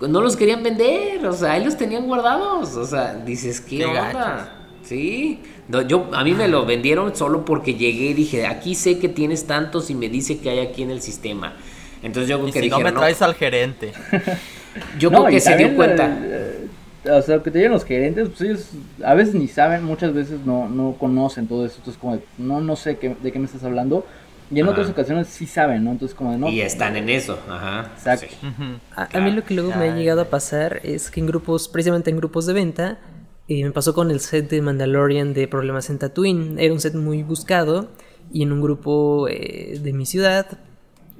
D: no los querían vender, o sea, ahí los tenían guardados. O sea, dices, ¿qué, onda? Sí. yo, a mí me lo vendieron solo porque llegué y dije, aquí sé que tienes tantos y me dice que hay aquí en el sistema. Entonces yo
A: creo que si no me traes al gerente.
D: yo creo que se dio cuenta.
C: Eh, o sea, que te digan los gerentes, pues ellos a veces ni saben, muchas veces no, no conocen todo eso. Entonces, como, no, no sé qué, de qué me estás hablando. Y en otras ocasiones sí saben, ¿no? Entonces como de no.
D: Y están en eso, ajá.
C: Exacto.
B: a, mí lo que luego me ha llegado a pasar es que en grupos, precisamente en grupos de venta, eh, me pasó con el set de Mandalorian de Problemas en Tatooine. Era un set muy buscado y en un grupo eh, de mi ciudad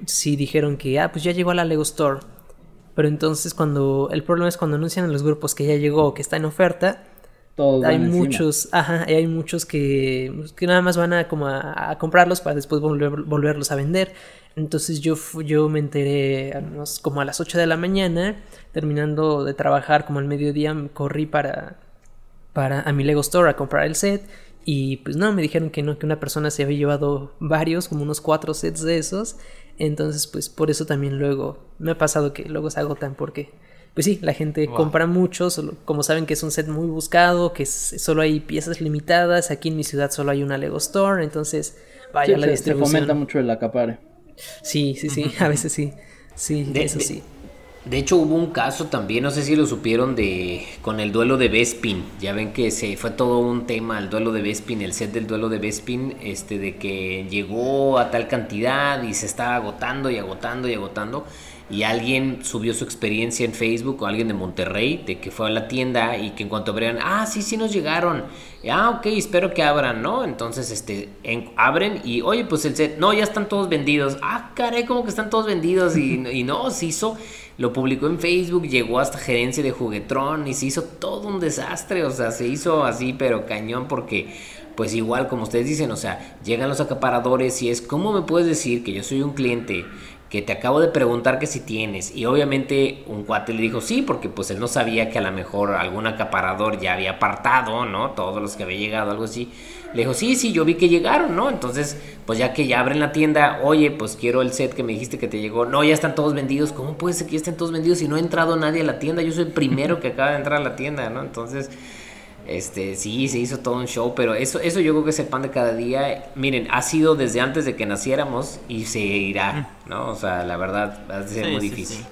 B: sí dijeron que, ah, pues ya llegó a la Lego Store. Pero entonces cuando, el problema es cuando anuncian en los grupos que ya llegó, que está en oferta, hay muchos, ajá, hay muchos que, que, nada más van a como a, comprarlos para después volverlos a vender. Entonces yo, yo me enteré como a las 8 de la mañana, terminando de trabajar como al mediodía, corrí para, para a mi Lego Store a comprar el set. Y pues no, me dijeron que no, que una persona se había llevado varios, como unos cuatro sets de esos. Entonces, pues por eso también luego me ha pasado que luego se agotan porque pues sí, la gente compra mucho, como saben que es un set muy buscado, que solo hay piezas limitadas, aquí en mi ciudad solo hay una Lego Store, entonces vaya la distribución.
C: Se fomenta mucho el acapare.
B: Sí, sí, sí, a veces sí, sí, eso sí.
D: De hecho hubo un caso también, no sé si lo supieron de con el duelo de Bespin. Ya ven que se fue todo un tema el duelo de Bespin, el set del duelo de Bespin, este de que llegó a tal cantidad y se estaba agotando y agotando y agotando y alguien subió su experiencia en Facebook o alguien de Monterrey de que fue a la tienda y que en cuanto abrieron, ah, sí, sí nos llegaron. Ah, ok, espero que abran, ¿no? Entonces, este, abren y, oye, pues el set, no, ya están todos vendidos. Ah, caray, como que están todos vendidos y, y no, se hizo, lo publicó en Facebook, llegó hasta gerencia de Juguetrón y se hizo todo un desastre, o sea, se hizo así, pero cañón porque pues igual como ustedes dicen, o sea, llegan los acaparadores y es, ¿cómo me puedes decir que yo soy un cliente que te acabo de preguntar que si tienes. Y obviamente un cuate le dijo sí, porque pues él no sabía que a lo mejor algún acaparador ya había apartado, ¿no? Todos los que había llegado, algo así. Le dijo, sí, sí, yo vi que llegaron, ¿no? Entonces, pues ya que ya abren la tienda, oye, pues quiero el set que me dijiste que te llegó. No, ya están todos vendidos. ¿Cómo puede ser que ya estén todos vendidos si no ha entrado nadie a la tienda? Yo soy el primero que acaba de entrar a la tienda, ¿no? Entonces, este, sí, se hizo todo un show, pero eso, eso yo creo que es el pan de cada día. Miren, ha sido desde antes de que naciéramos y se irá, ¿no? O sea, la verdad, va a ser muy difícil.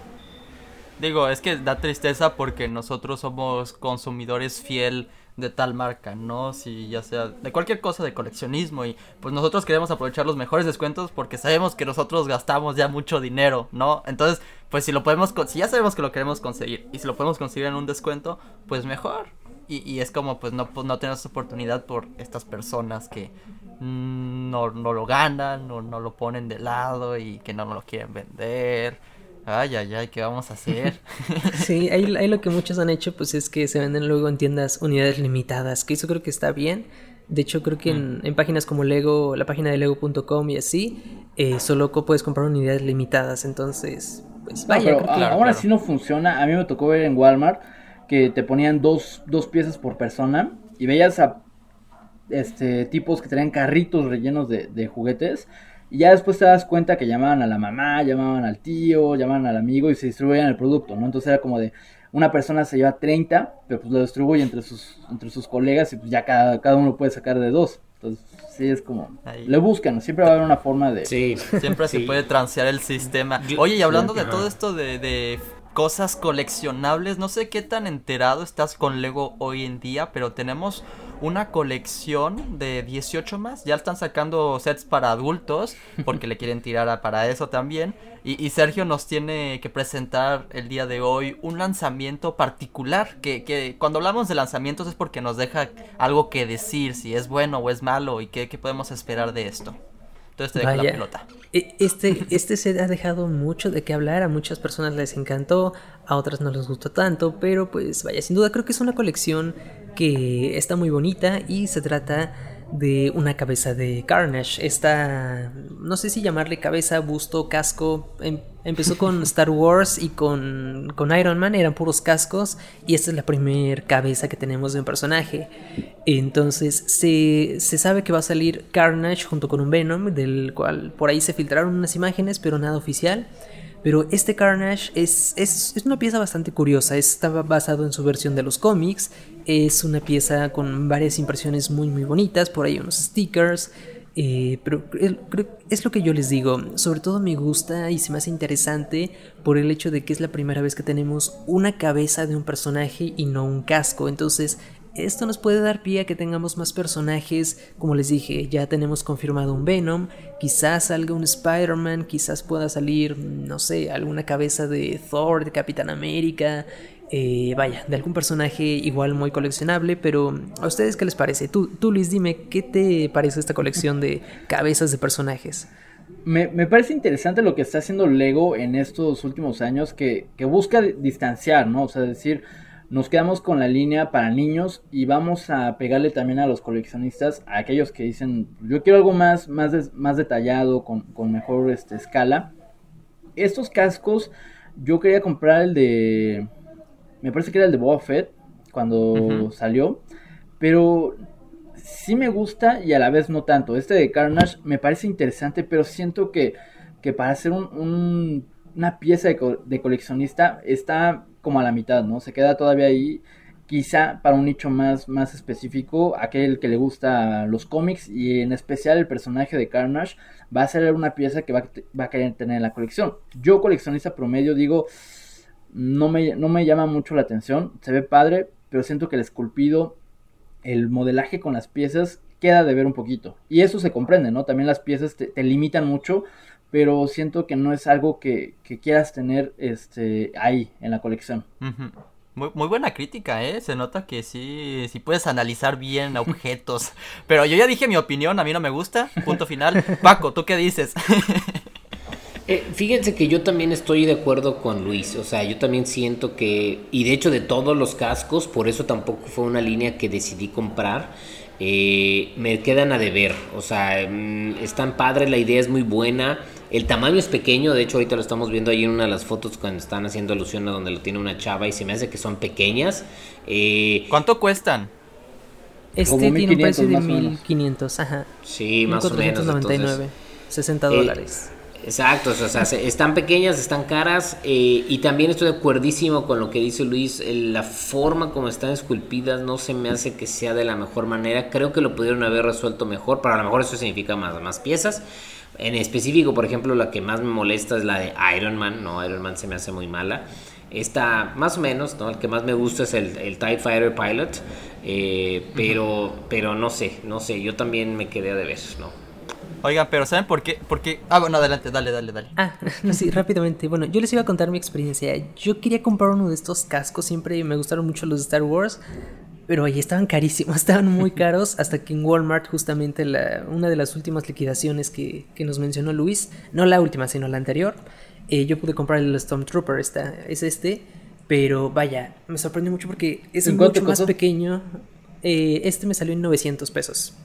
A: Digo, es que da tristeza porque nosotros somos consumidores fiel de tal marca, ¿no? Si ya sea de cualquier cosa de coleccionismo y pues nosotros queremos aprovechar los mejores descuentos porque sabemos que nosotros gastamos ya mucho dinero, ¿no? Entonces, pues si lo podemos, si ya sabemos que lo queremos conseguir y si lo podemos conseguir en un descuento, pues mejor, y, es como pues no, pues, no tenemos oportunidad por estas personas que no, no lo ganan, no, no lo ponen de lado y que no lo quieren vender. Ay, ay, ay, ¿qué vamos a hacer?
B: sí, ahí, ahí, lo que muchos han hecho pues es que se venden luego en tiendas unidades limitadas, que eso creo que está bien. De hecho, creo que en, mm. páginas como Lego, la página de lego.com y así, eh, solo puedes comprar unidades limitadas. Entonces, pues vaya.
C: ahora sí no funciona. A mí me tocó ver en Walmart que te ponían dos, dos piezas por persona y veías a este, tipos que tenían carritos rellenos de, juguetes. Y ya después te das cuenta que llamaban a la mamá, llamaban al tío, llamaban al amigo y se distribuían el producto, ¿no? Entonces era como de una persona se lleva 30, pero pues lo distribuye entre sus, entre sus colegas y pues ya cada, cada uno puede sacar de dos. Entonces, sí, es como. Le buscan, siempre va a haber una forma de.
A: Sí, siempre se puede transear el sistema. Oye, y hablando de todo esto de, de cosas coleccionables. No sé qué tan enterado estás con Lego hoy en día, pero tenemos una colección de 18 más. Ya están sacando sets para adultos, porque le quieren tirar para eso también. Y, Sergio nos tiene que presentar el día de hoy un lanzamiento particular, que, que, cuando hablamos de lanzamientos es porque nos deja algo que decir, si es bueno o es malo y qué, qué podemos esperar de esto. Entonces te dejo la pelota.
B: E, este, este se ha dejado mucho de qué hablar, a muchas personas les encantó, a otras no les gustó tanto, pero pues vaya, sin duda creo que es una colección que está muy bonita y se trata de una cabeza de Carnage. Esta, no sé si llamarle cabeza, busto, casco. Em, empezó con Star Wars y con, con, Iron Man, eran puros cascos. Y esta es la primera cabeza que tenemos de un personaje. Entonces se, se sabe que va a salir Carnage junto con un Venom, del cual por ahí se filtraron unas imágenes, pero nada oficial. Pero este Carnage es, es, una pieza bastante curiosa. Estaba basado en su versión de los cómics. Es una pieza con varias impresiones muy muy bonitas. Por ahí unos stickers. Eh, pero es lo que yo les digo. Sobre todo me gusta y se me hace interesante por el hecho de que es la primera vez que tenemos una cabeza de un personaje y no un casco. Entonces esto nos puede dar pie a que tengamos más personajes, como les dije, ya tenemos confirmado un Venom, quizás salga un Spider-Man, quizás pueda salir, no sé, alguna cabeza de Thor, de Capitán América, eh, vaya, de algún personaje igual muy coleccionable, pero ¿a ustedes qué les parece? Tú, tú Luis, dime, ¿qué te parece esta colección de cabezas de personajes?
C: Me, me, parece interesante lo que está haciendo Lego en estos últimos años, que, que busca distanciar, ¿no? O sea, decir, nos quedamos con la línea para niños y vamos a pegarle también a los coleccionistas, a aquellos que dicen, yo quiero algo más, más, más detallado, con, mejor este, escala. Estos cascos, yo quería comprar el de, me parece que era el de Boba Fett, cuando salió, pero sí me gusta y a la vez no tanto. Este de Carnage me parece interesante, pero siento que, que para hacer un, una pieza de, de coleccionista está como a la mitad, ¿no? Se queda todavía ahí, quizá para un nicho más, más específico, aquel que le gusta los cómics y en especial el personaje de Carnage va a ser una pieza que va, a querer tener en la colección. Yo coleccionista promedio digo, no me, no me llama mucho la atención, se ve padre, pero siento que el esculpido, el modelaje con las piezas queda de ver un poquito. Y eso se comprende, ¿no? También las piezas te, te limitan mucho pero siento que no es algo que, quieras tener este ahí en la colección.
A: Muy, muy, buena crítica, ¿eh? Se nota que sí, sí puedes analizar bien objetos. Pero yo ya dije mi opinión, a mí no me gusta. Punto final. Paco, ¿tú qué dices?
D: Eh, fíjense que yo también estoy de acuerdo con Luis. O sea, yo también siento que... Y de hecho de todos los cascos, por eso tampoco fue una línea que decidí comprar. Eh, me quedan a deber. O sea, mm, están padres, la idea es muy buena el tamaño es pequeño, de hecho ahorita lo estamos viendo ahí en una de las fotos cuando están haciendo alusión a donde lo tiene una chava y se me hace que son pequeñas. Eh,
A: ¿Cuánto cuestan?
B: Este tiene un precio de 1500, ajá.
D: Sí, más o menos.
B: 99, 60 eh, dólares.
D: Exacto, o sea, están pequeñas, están caras eh, y también estoy de acuerdísimo con lo que dice Luis, la forma como están esculpidas no se me hace que sea de la mejor manera, creo que lo pudieron haber resuelto mejor, pero a lo mejor eso significa más, más piezas, en específico, por ejemplo, la que más me molesta es la de Iron Man, ¿no? Iron Man se me hace muy mala. Esta, más o menos, ¿no? El que más me gusta es el, el TIE Fighter Pilot, eh, pero, pero no sé, no sé, yo también me quedé de ver, ¿no?
A: Oigan, pero ¿saben por qué? Porque... Ah, bueno, adelante, dale, dale, dale.
B: Ah, no, sí, rápidamente. Bueno, yo les iba a contar mi experiencia. Yo quería comprar uno de estos cascos, siempre me gustaron mucho los de Star Wars, pero ahí estaban carísimos, estaban muy caros, hasta que en Walmart justamente la, una de las últimas liquidaciones que, nos mencionó Luis, no la última, sino la anterior, eh, yo pude comprar el Stormtrooper, esta, es este, pero vaya, me sorprendió mucho porque es mucho más pequeño, eh, este me salió en 900 pesos.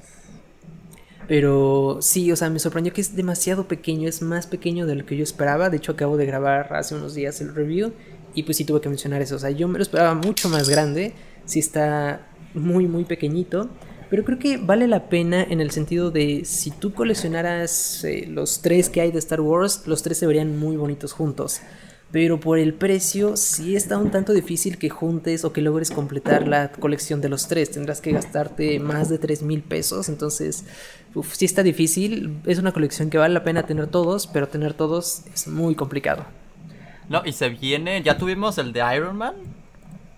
B: Pero sí, o sea, me sorprendió que es demasiado pequeño, es más pequeño de lo que yo esperaba. De hecho, acabo de grabar hace unos días el review y pues sí tuve que mencionar eso. O sea, yo me lo esperaba mucho más grande sí está muy, muy pequeñito. Pero creo que vale la pena en el sentido de si tú coleccionaras eh, los tres que hay de Star Wars, los tres se verían muy bonitos juntos. Pero por el precio sí está un tanto difícil que juntes o que logres completar la colección de los tres. Tendrás que gastarte más de 3 mil pesos. Entonces, uf, sí está difícil. Es una colección que vale la pena tener todos, pero tener todos es muy complicado.
A: No, y se viene, ya tuvimos el de Iron Man,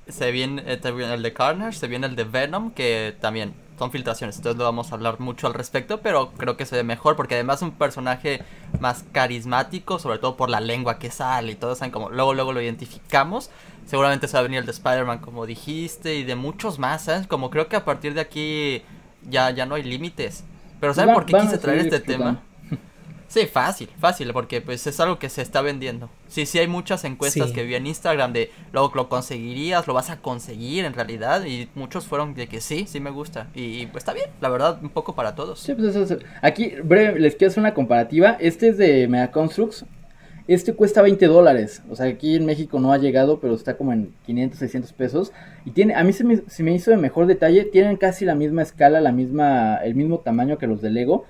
A: se viene, eh, el de Carnage, se viene el de Venom, que también son filtraciones, entonces no vamos a hablar mucho al respecto, pero creo que se ve mejor porque además es un personaje más carismático, sobre todo por la lengua que sale y todo, ¿saben? Como luego, luego lo identificamos. Seguramente se va a venir el de Spider-Man, como dijiste, y de muchos más, ¿sabes? Como creo que a partir de aquí ya, ya no hay límites. Pero ¿saben por qué quise traer este tema? Sí, fácil, fácil, porque pues es algo que se está vendiendo. Sí, sí hay muchas encuestas que vi en Instagram de lo, lo conseguirías, lo vas a conseguir en realidad y muchos fueron de que sí, sí me gusta y pues está bien, la verdad, un poco para todos.
C: Sí, pues eso, Aquí, breve, les quiero hacer una comparativa. Este es de Mega Constructs. Este cuesta 20 dólares. O sea, aquí en México no ha llegado, pero está como en 500, 600 pesos. Y tiene, a mí se me, se me hizo de mejor detalle. Tienen casi la misma escala, la misma, el mismo tamaño que los de Lego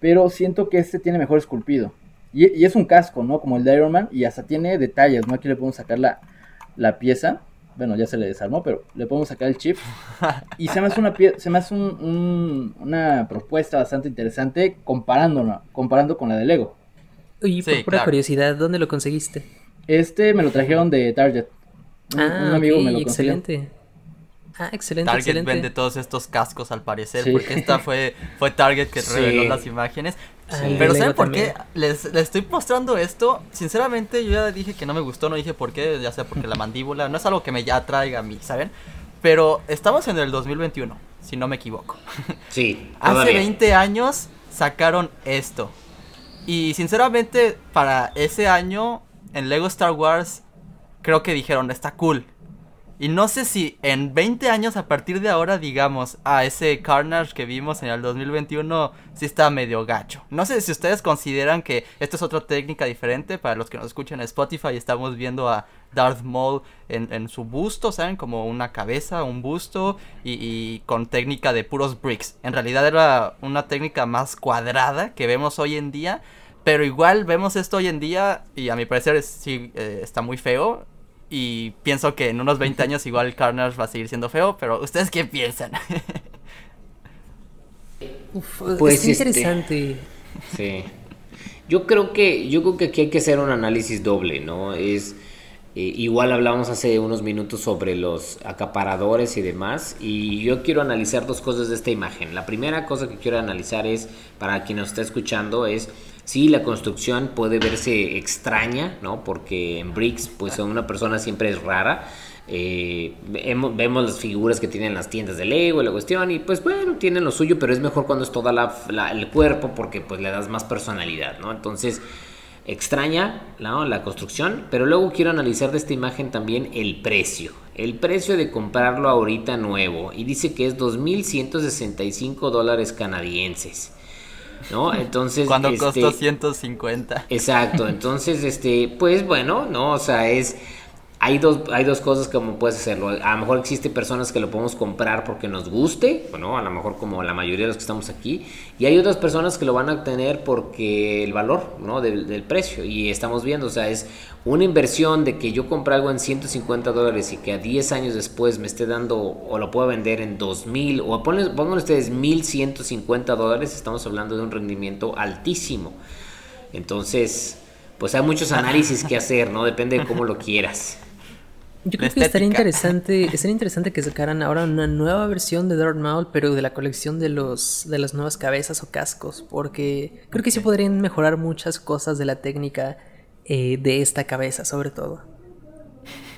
C: pero siento que este tiene mejor esculpido. Y, es un casco, ¿no? Como el de Iron Man, y hasta tiene detalles, ¿no? Aquí le podemos sacar la, la pieza. Bueno, ya se le desarmó, pero le podemos sacar el chip. Y se me hace una, se me hace una propuesta bastante interesante comparándola, comparando con la de Lego.
B: Y por pura curiosidad, ¿dónde lo conseguiste?
C: Este me lo trajeron de Target.
B: Un, ah, amigo me lo consiguió. Excelente. Ah, excelente.
A: Target vende todos estos cascos al parecer, porque esta fue, fue Target que reveló las imágenes. Pero ¿saben por qué? Les, estoy mostrando esto. Sinceramente, yo ya dije que no me gustó, no dije por qué, ya sea porque la mandíbula, no es algo que me ya atraiga a mí, ¿saben? Pero estamos en el 2021, si no me equivoco.
D: Sí.
A: Hace 20 años sacaron esto. Y sinceramente, para ese año, en Lego Star Wars, creo que dijeron, está cool. Y no sé si en 20 años a partir de ahora digamos, ah, ese Carnage que vimos en el 2021 sí está medio gacho. No sé si ustedes consideran que esto es otra técnica diferente para los que nos escuchan en Spotify. Estamos viendo a Darth Maul en, su busto, ¿saben? Como una cabeza, un busto y, con técnica de puros bricks. En realidad era una técnica más cuadrada que vemos hoy en día. Pero igual vemos esto hoy en día y a mi parecer sí eh, está muy feo y pienso que en unos 20 años igual Carnage va a seguir siendo feo, pero ¿ustedes qué piensan?
B: pues es este, interesante.
D: sí. Yo creo que yo creo que aquí hay que hacer un análisis doble, ¿no? Es eh, igual hablamos hace unos minutos sobre los acaparadores y demás y yo quiero analizar dos cosas de esta imagen. La primera cosa que quiero analizar es para quien nos está escuchando es Sí, la construcción puede verse extraña, ¿no? Porque en Bricks, pues una persona siempre es rara. Eh, vemos, las figuras que tienen las tiendas de Lego y la cuestión y pues bueno, tienen lo suyo, pero es mejor cuando es toda la, el cuerpo porque pues le das más personalidad, ¿no? Entonces, extraña la construcción, pero luego quiero analizar de esta imagen también el precio. El precio de comprarlo ahorita nuevo y dice que es 2.165 dólares canadienses. ¿No? Entonces...
A: Cuando este, costó 150.
D: Exacto, entonces, este, pues bueno, ¿no? O sea, es hay dos, hay dos cosas como puedes hacerlo. A lo mejor existe personas que lo podemos comprar porque nos guste, bueno, a lo mejor como la mayoría de los que estamos aquí. Y hay otras personas que lo van a obtener porque el valor, ¿no? Del, precio. Y estamos viendo, o sea, es una inversión de que yo compre algo en 150 dólares y que a 10 años después me esté dando o lo pueda vender en 2000 o pongan, pongan ustedes 1150 dólares. Estamos hablando de un rendimiento altísimo. Entonces, pues hay muchos análisis que hacer, ¿no? Depende de cómo lo quieras.
B: Yo creo que estaría interesante, estaría interesante que sacaran ahora una nueva versión de Darth Maul, pero de la colección de los de las nuevas cabezas o cascos, porque creo que sí podrían mejorar muchas cosas de la técnica eh, de esta cabeza, sobre todo.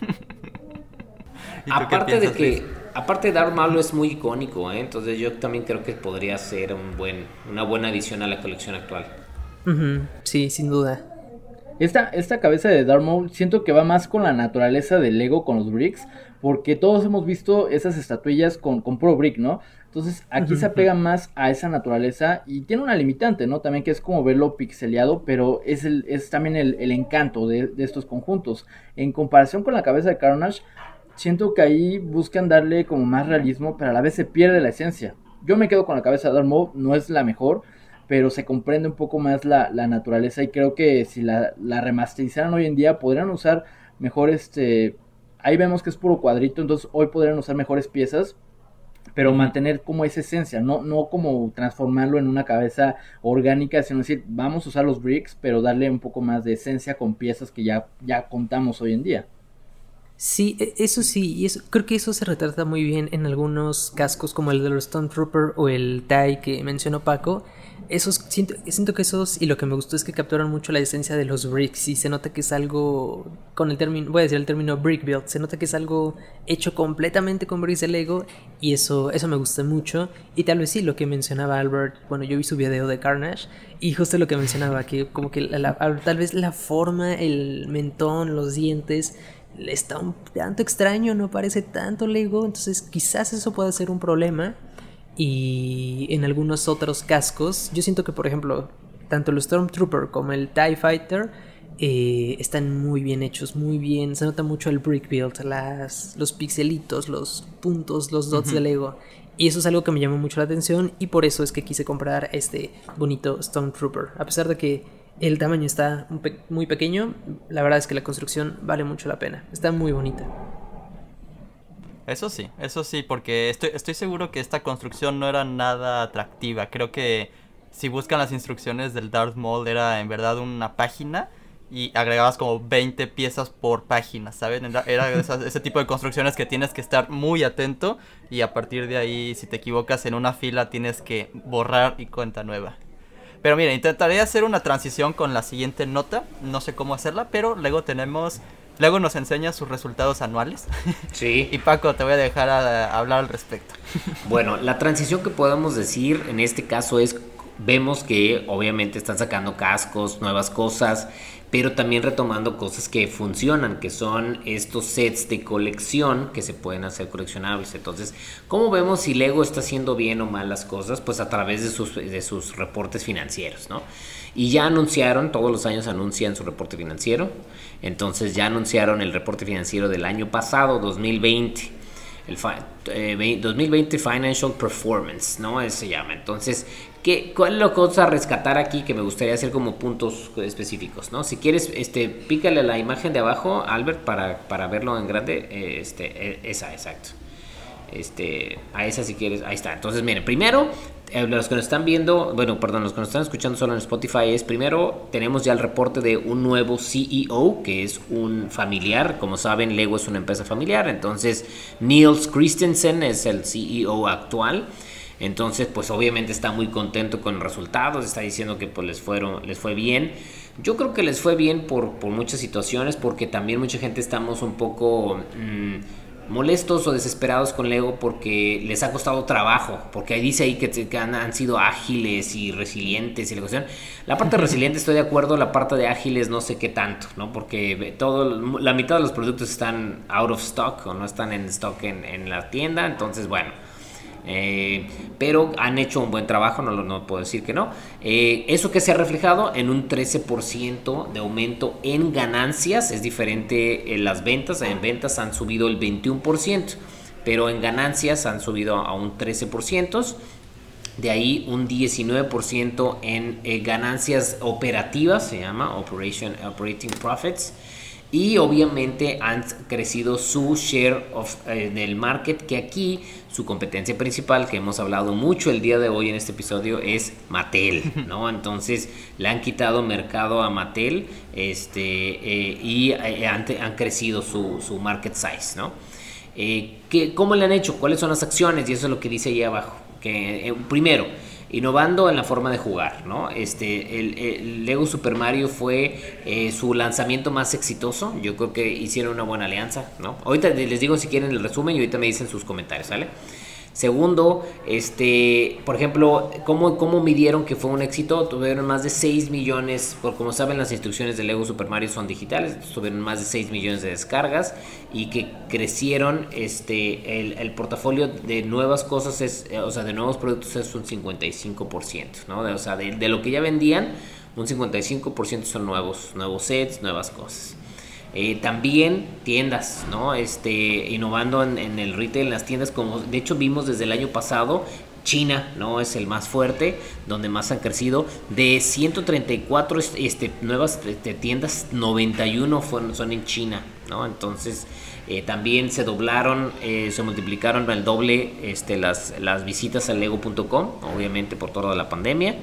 D: aparte de que, aparte Darth Maul es muy icónico, ¿eh? entonces yo también creo que podría ser un buen, una buena adición a la colección actual.
B: Sí, sin duda.
C: Esta, esta cabeza de Darth Maul siento que va más con la naturaleza del Lego con los bricks, porque todos hemos visto esas estatuillas con, con puro brick, ¿no? Entonces aquí se apega más a esa naturaleza y tiene una limitante, ¿no? También que es como verlo pixeleado, pero es, el, es también el, encanto de, de, estos conjuntos. En comparación con la cabeza de Carnage, siento que ahí buscan darle como más realismo, pero a la vez se pierde la esencia. Yo me quedo con la cabeza de Maul, no es la mejor, pero se comprende un poco más la, naturaleza y creo que si la, la, remasterizaran hoy en día podrían usar mejor este... Ahí vemos que es puro cuadrito, entonces hoy podrían usar mejores piezas, pero mantener como esa esencia, no, no como transformarlo en una cabeza orgánica, sino decir, vamos a usar los bricks, pero darle un poco más de esencia con piezas que ya, ya contamos hoy en día.
B: Sí, e, eso sí, y eso, creo que eso se retrata muy bien en algunos cascos como el de los Stormtrooper o el TIE que mencionó Paco. Esos, siento, siento que esos, y lo que me gustó es que capturan mucho la esencia de los bricks y se nota que es algo, con el término, voy a decir el término brick build, se nota que es algo hecho completamente con bricks de Lego y eso, eso me gusta mucho. Y tal vez sí, lo que mencionaba Albert, bueno, yo vi su video de Carnage y justo lo que mencionaba, que como que tal vez la forma, el mentón, los dientes está un tanto extraño, no parece tanto Lego, entonces quizás eso pueda ser un problema. Y en algunos otros cascos, yo siento que por ejemplo, tanto el Stormtrooper como el TIE Fighter eh, están muy bien hechos, muy bien, se nota mucho el brick build, las, los pixelitos, los puntos, los dots de Lego. Y eso es algo que me llamó mucho la atención y por eso es que quise comprar este bonito Stormtrooper. A pesar de que el tamaño está muy pequeño. La verdad es que la construcción vale mucho la pena. Está muy bonita.
A: Eso sí, eso sí, porque estoy, estoy seguro que esta construcción no era nada atractiva. Creo que si buscan las instrucciones del Darth Maul era en verdad una página y agregabas como 20 piezas por página, ¿saben? Era, ese tipo de construcciones que tienes que estar muy atento y a partir de ahí si te equivocas en una fila tienes que borrar y cuenta nueva. Pero mira, intentaré hacer una transición con la siguiente nota. No sé cómo hacerla, pero luego tenemos. Luego nos enseña sus resultados anuales.
D: Sí.
A: y Paco, te voy a dejar a, hablar al respecto.
D: bueno, la transición que podemos decir en este caso es. Vemos que obviamente están sacando cascos, nuevas cosas pero también retomando cosas que funcionan, que son estos sets de colección que se pueden hacer coleccionables. Entonces, ¿cómo vemos si Lego está haciendo bien o mal las cosas? Pues a través de sus, de sus reportes financieros, ¿no? Y ya anunciaron, todos los años anuncian su reporte financiero, entonces ya anunciaron el reporte financiero del año pasado, 2020 el 2020 eh, Financial Performance, ¿no? Eso se llama. Entonces, ¿qué, ¿cuál es la cosa a rescatar aquí que me gustaría hacer como puntos específicos, ¿no? Si quieres, este, pícale la imagen de abajo, Albert, para, para verlo en grande. Eh, este, e, esa, exacto. Este, a esa si quieres, ahí está. Entonces, miren, primero, eh, los que nos están viendo, bueno, perdón, los que nos están escuchando solo en Spotify es primero tenemos ya el reporte de un nuevo CEO que es un familiar, como saben Lego es una empresa familiar, entonces Niels Christensen es el CEO actual. Entonces, pues obviamente está muy contento con los resultados, está diciendo que pues les fueron les fue bien. Yo creo que les fue bien por, por muchas situaciones, porque también mucha gente estamos un poco mm, molestos o desesperados con Lego porque les ha costado trabajo, porque ahí dice ahí que, han, sido ágiles y resilientes y la cuestión. La parte resiliente estoy de acuerdo, la parte de ágiles no sé qué tanto, ¿no? Porque todo, la mitad de los productos están out of stock o no están en stock en, en la tienda, entonces bueno eh, pero han hecho un buen trabajo, no, no puedo decir que no. Eh, eso que se ha reflejado en un 13% de aumento en ganancias, es diferente en las ventas, en ventas han subido el 21%, pero en ganancias han subido a un 13%. De ahí un 19% en eh, ganancias operativas, se llama Operation, Operating Profits y obviamente han crecido su share of, eh, del market que aquí su competencia principal que hemos hablado mucho el día de hoy en este episodio es Mattel no entonces le han quitado mercado a Mattel este eh, y eh, han, han, crecido su, su, market size no ¿qué, cómo le han hecho cuáles son las acciones y eso es lo que dice ahí abajo que primero innovando en la forma de jugar, ¿no? Este, el, Lego Super Mario fue eh, su lanzamiento más exitoso. Yo creo que hicieron una buena alianza, ¿no? Ahorita les digo si quieren el resumen y ahorita me dicen sus comentarios, ¿sale? Segundo, este, por ejemplo, ¿cómo, ¿cómo midieron que fue un éxito? Tuvieron más de 6 millones, por como saben las instrucciones de Lego Super Mario son digitales, tuvieron más de 6 millones de descargas y que crecieron este, el, el portafolio de nuevas cosas, es, o sea, de nuevos productos es un 55%, ¿no? o sea, de, de lo que ya vendían, un 55% son nuevos, nuevos sets, nuevas cosas. Eh, también tiendas, ¿no? Este, innovando en, el retail, en las tiendas, como de hecho vimos desde el año pasado, China, ¿no? Es el más fuerte, donde más han crecido. De 134 este, nuevas este, tiendas, 91 fueron, son en China, ¿no? Entonces, eh, también se doblaron, eh, se multiplicaron al doble este, las, las visitas al lego.com, obviamente por toda la pandemia.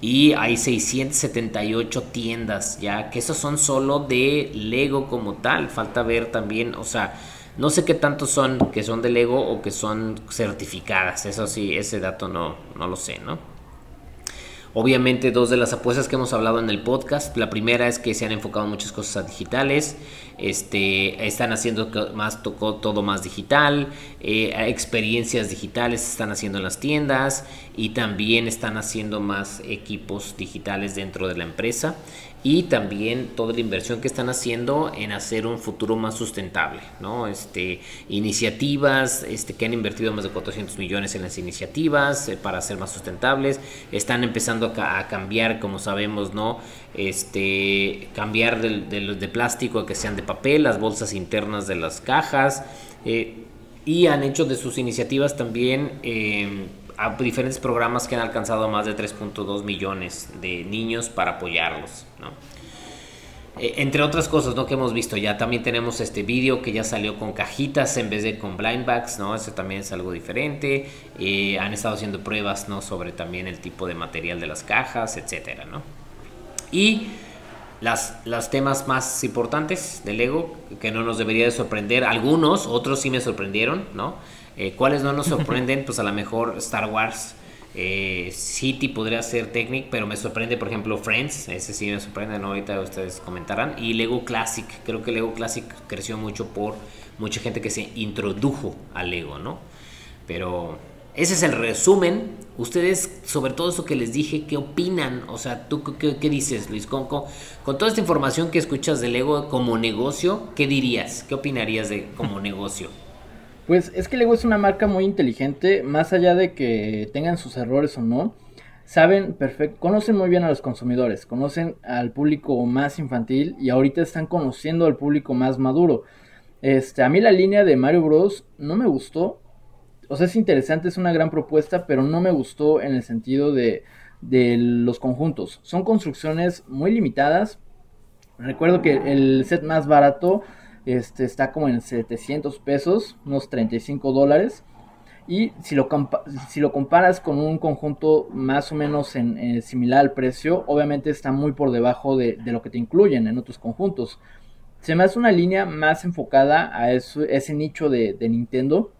D: Y hay 678 tiendas ya, que esos son solo de Lego como tal, falta ver también, o sea, no sé qué tantos son que son de Lego o que son certificadas, eso sí, ese dato no, no lo sé, ¿no? Obviamente dos de las apuestas que hemos hablado en el podcast, la primera es que se han enfocado muchas cosas a digitales, este, están haciendo más todo más digital, eh, experiencias digitales están haciendo en las tiendas y también están haciendo más equipos digitales dentro de la empresa y también toda la inversión que están haciendo en hacer un futuro más sustentable, ¿no? Este, iniciativas este, que han invertido más de 400 millones en las iniciativas eh, para ser más sustentables, están empezando a, cambiar, como sabemos, ¿no? Este, cambiar de, plástico a que sean de papel, las bolsas internas de las cajas, eh, y han hecho de sus iniciativas también... Eh, a diferentes programas que han alcanzado más de 3.2 millones de niños para apoyarlos. Eh, entre otras cosas, ¿no? Que hemos visto ya, también tenemos este vídeo que ya salió con cajitas en vez de con blindbacks, ¿no? Eso también es algo diferente. Han estado haciendo pruebas, ¿no? Sobre también el tipo de material de las cajas, etcétera, ¿no? Y las, los temas más importantes del Lego, que no nos debería de sorprender, algunos, otros sí me sorprendieron, ¿no? Eh, ¿Cuáles no nos sorprenden? Pues a lo mejor Star Wars. Eh, City podría ser Technic, pero me sorprende, por ejemplo, Friends. Ese sí me sorprende, ¿no? ahorita ustedes comentarán. Y Lego Classic. Creo que Lego Classic creció mucho por mucha gente que se introdujo al Lego, ¿no? Pero ese es el resumen. Ustedes, sobre todo eso que les dije, ¿qué opinan? O sea, ¿tú qué, dices, Luis? Con, con, toda esta información que escuchas de Lego como negocio, ¿qué dirías? ¿Qué opinarías de como negocio?
C: Pues es que Lego es una marca muy inteligente, más allá de que tengan sus errores o no, saben perfecto, conocen muy bien a los consumidores, conocen al público más infantil y ahorita están conociendo al público más maduro. Este, a mí la línea de Mario Bros no me gustó. O sea, es interesante, es una gran propuesta, pero no me gustó en el sentido de, de los conjuntos. Son construcciones muy limitadas. Recuerdo que el set más barato este está como en 700 pesos, unos 35 dólares. Y si lo, si lo comparas con un conjunto más o menos en, similar al precio, obviamente está muy por debajo de, lo que te incluyen en otros conjuntos. Se me hace una línea más enfocada a ese nicho de, Nintendo,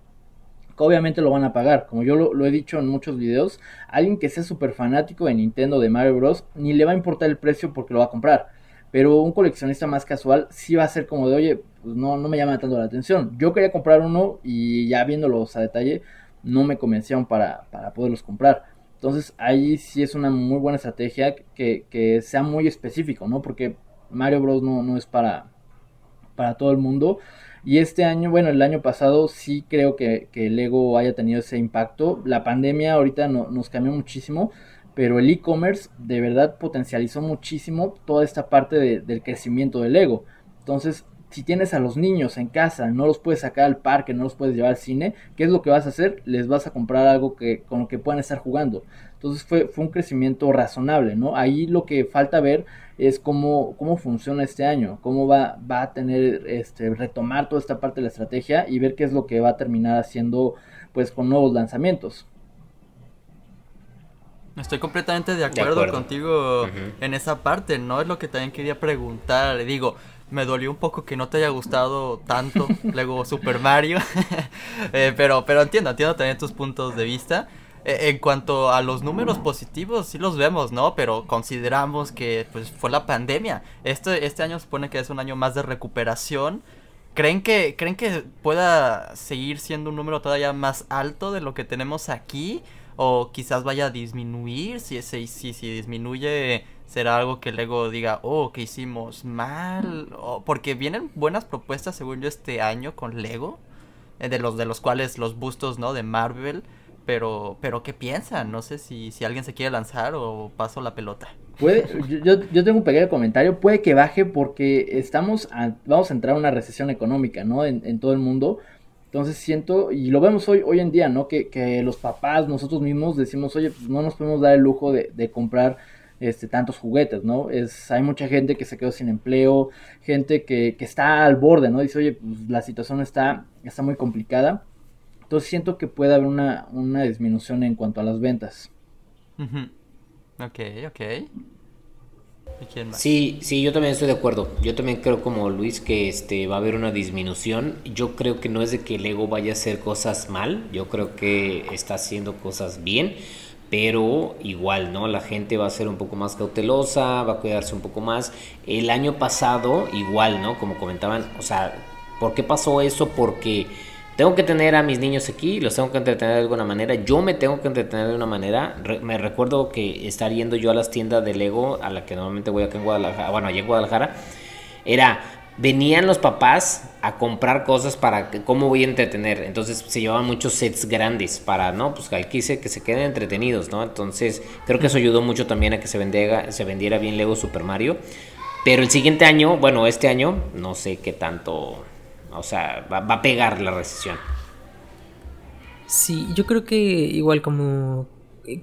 C: obviamente lo van a pagar. Como yo lo, he dicho en muchos videos, alguien que sea súper fanático de Nintendo, de Mario Bros., ni le va a importar el precio porque lo va a comprar. Pero un coleccionista más casual sí va a ser como de, oye, pues no, no me llama tanto la atención. Yo quería comprar uno y ya viéndolos a detalle, no me convencieron para, para poderlos comprar. Entonces ahí sí es una muy buena estrategia que, que sea muy específico, ¿no? Porque Mario Bros. no, no es para, para todo el mundo. Y este año, bueno, el año pasado sí creo que, que el Lego haya tenido ese impacto. La pandemia ahorita no, nos cambió muchísimo pero el e-commerce de verdad potencializó muchísimo toda esta parte del crecimiento del ego. Entonces, si tienes a los niños en casa, no los puedes sacar al parque, no los puedes llevar al cine, ¿qué es lo que vas a hacer? Les vas a comprar algo que, con lo que puedan estar jugando. Entonces fue, fue un crecimiento razonable, ¿no? Ahí lo que falta ver es cómo, cómo funciona este año, cómo va, va a tener, este, retomar toda esta parte de la estrategia y ver qué es lo que va a terminar haciendo, pues, con nuevos lanzamientos.
A: Estoy completamente de acuerdo, contigo en esa parte, ¿no? Es lo que también quería preguntar. Le digo, me dolió un poco que no te haya gustado tanto luego Super Mario, eh, pero, pero entiendo, entiendo también tus puntos de vista. Eh, en cuanto a los números positivos, sí los vemos, ¿no? Pero consideramos que pues fue la pandemia. Este, este año supone que es un año más de recuperación. ¿Creen que, ¿Creen que pueda seguir siendo un número todavía más alto de lo que tenemos aquí? o quizás vaya a disminuir, si, ese, si, si disminuye será algo que luego diga, oh, que hicimos mal, porque vienen buenas propuestas según yo este año con Lego, eh, de los de los cuales los bustos, ¿no? De Marvel, pero, pero ¿qué piensan? No sé si, si alguien se quiere lanzar o paso la pelota.
C: Puede, yo, yo tengo un pequeño comentario, puede que baje porque estamos, vamos a entrar a una recesión económica, ¿no? En, en todo el mundo, entonces siento, y lo vemos hoy, hoy en día, ¿no? Que, que los papás, nosotros mismos decimos, oye, pues no nos podemos dar el lujo de, de comprar este, tantos juguetes, ¿no? Es, hay mucha gente que se quedó sin empleo, gente que, que está al borde, ¿no? Dice, oye, pues la situación está, está muy complicada. Entonces siento que puede haber una, una disminución en cuanto a las ventas.
A: Ok, ok. ¿Y quién más?
D: Sí, sí, yo también estoy de acuerdo. Yo también creo como Luis que este va a haber una disminución. Yo creo que no es de que Lego vaya a hacer cosas mal, yo creo que está haciendo cosas bien, pero igual, ¿no? La gente va a ser un poco más cautelosa, va a cuidarse un poco más. El año pasado igual, ¿no? Como comentaban, o sea, ¿por qué pasó eso? Porque tengo que tener a mis niños aquí, los tengo que entretener de alguna manera, yo me tengo que entretener de una manera. me recuerdo que estar yendo yo a las tiendas de Lego, a la que normalmente voy acá en Guadalajara, bueno, allá en Guadalajara, era, venían los papás a comprar cosas para que, cómo voy a entretener. Entonces se llevaban muchos sets grandes para, ¿no? Pues que quise que se queden entretenidos, ¿no? Entonces creo que eso ayudó mucho también a que se vendiera, se vendiera bien Lego Super Mario. Pero el siguiente año, bueno, este año, no sé qué tanto o sea, va, a pegar la recesión.
B: Sí, yo creo que igual como,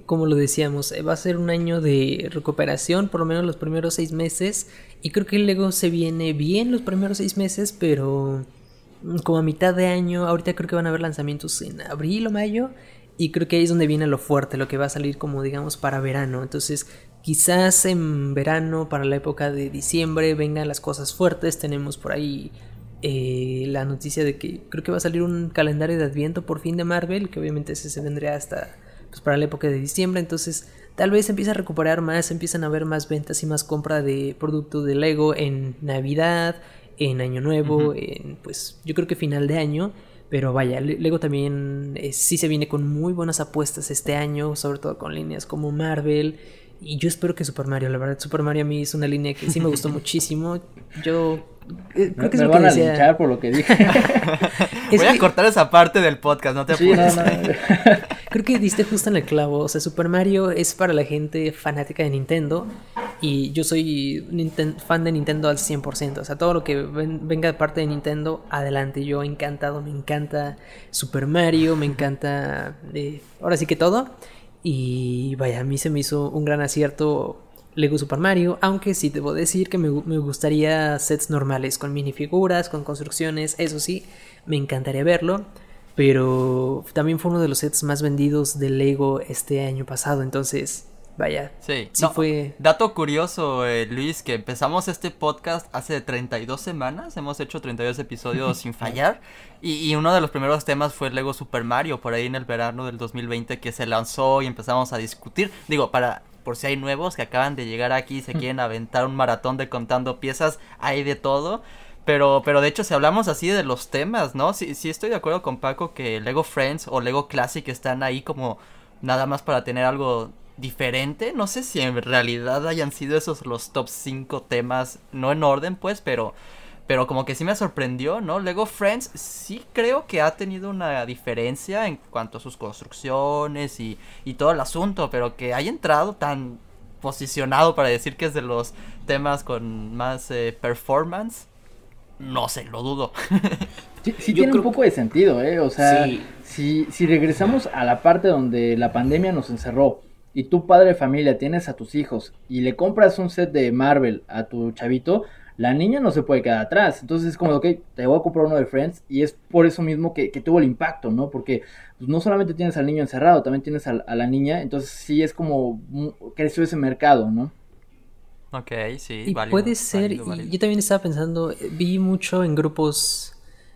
B: como lo decíamos, eh, va a ser un año de recuperación, por lo menos los primeros seis meses. Y creo que el Lego se viene bien los primeros seis meses, pero como a mitad de año, ahorita creo que van a haber lanzamientos en abril o mayo. Y creo que ahí es donde viene lo fuerte, lo que va a salir como digamos para verano. Entonces quizás en verano, para la época de diciembre, vengan las cosas fuertes. Tenemos por ahí eh, la noticia de que creo que va a salir un calendario de Adviento por fin de Marvel, que obviamente ese se vendría hasta pues, para la época de diciembre, entonces tal vez empieza a recuperar más, empiezan a haber más ventas y más compra de producto de Lego en Navidad, en Año Nuevo, en pues yo creo que final de año. Pero vaya, Lego también eh, sí se viene con muy buenas apuestas este año, sobre todo con líneas como Marvel. Y yo espero que Super Mario, la verdad, Super Mario a mí es una línea que sí me gustó muchísimo. Yo
C: eh, creo que me, van a linchar por lo que dije.
A: Voy a cortar esa parte del podcast, no te apures.
B: creo que diste justo en el clavo. O sea, Super Mario es para la gente fanática de Nintendo. Y yo soy fan de Nintendo al 100%. O sea, todo lo que venga de parte de Nintendo, adelante. Yo encantado, me encanta Super Mario, me encanta. Eh, ahora sí que todo. Y vaya, a mí se me hizo un gran acierto Lego Super Mario, aunque sí debo decir que me, gustaría sets normales, con minifiguras, con construcciones, eso sí, me encantaría verlo, pero también fue uno de los sets más vendidos de Lego este año pasado, entonces, vaya,
A: sí, sí fue... Dato curioso, eh, Luis, que empezamos este podcast hace 32 semanas, hemos hecho 32 episodios sin fallar, y, y, uno de los primeros temas fue Lego Super Mario, por ahí en el verano del 2020 que se lanzó y empezamos a discutir, digo, para por si hay nuevos que acaban de llegar aquí y se quieren aventar un maratón de contando piezas, hay de todo. Pero, pero de hecho, si hablamos así de los temas, ¿no? Sí, sí estoy de acuerdo con Paco que Lego Friends o Lego Classic están ahí como nada más para tener algo diferente. No sé si en realidad hayan sido esos los top 5 temas, no en orden pues, pero pero como que sí me sorprendió, ¿no? Lego Friends sí creo que ha tenido una diferencia en cuanto a sus construcciones y, y todo el asunto, pero que haya entrado tan posicionado para decir que es de los temas con más eh, performance, no sé, lo dudo.
C: Sí, tiene un poco de sentido, ¿eh? O sea, si, si regresamos a la parte donde la pandemia nos encerró y tu padre de familia tienes a tus hijos y le compras un set de Marvel a tu chavito, la niña no se puede quedar atrás. Entonces es como, ok, te voy a comprar uno de Friends y es por eso mismo que, tuvo el impacto, ¿no? Porque pues, no solamente tienes al niño encerrado, también tienes a, la niña, entonces sí es como creció ese mercado, ¿no?
A: Ok, sí.
B: Y puede ser, yo también estaba pensando, vi mucho en grupos,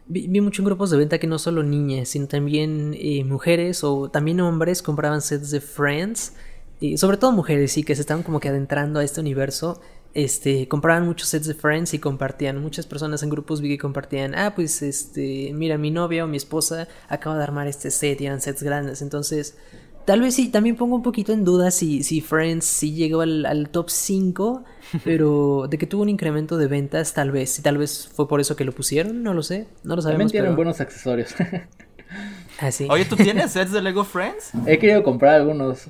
B: vi, mucho en grupos de venta que no solo niñas, sino también eh, mujeres o también hombres compraban sets de Friends. Y sobre todo mujeres, sí, que se estaban como que adentrando a este universo este, compraban muchos sets de Friends y compartían. Muchas personas en grupos vi que compartían, ah, pues, este, mira, mi novia o mi esposa acaba de armar este set y eran sets grandes. Entonces, tal vez sí, también pongo un poquito en duda si, si Friends sí llegó al, top 5, pero de que tuvo un incremento de ventas, tal vez. Y tal vez fue por eso que lo pusieron, no lo sé, no lo sabemos.
C: También tienen buenos accesorios.
B: ah, sí.
A: Oye, ¿tú tienes sets de Lego Friends?
C: He querido comprar algunos.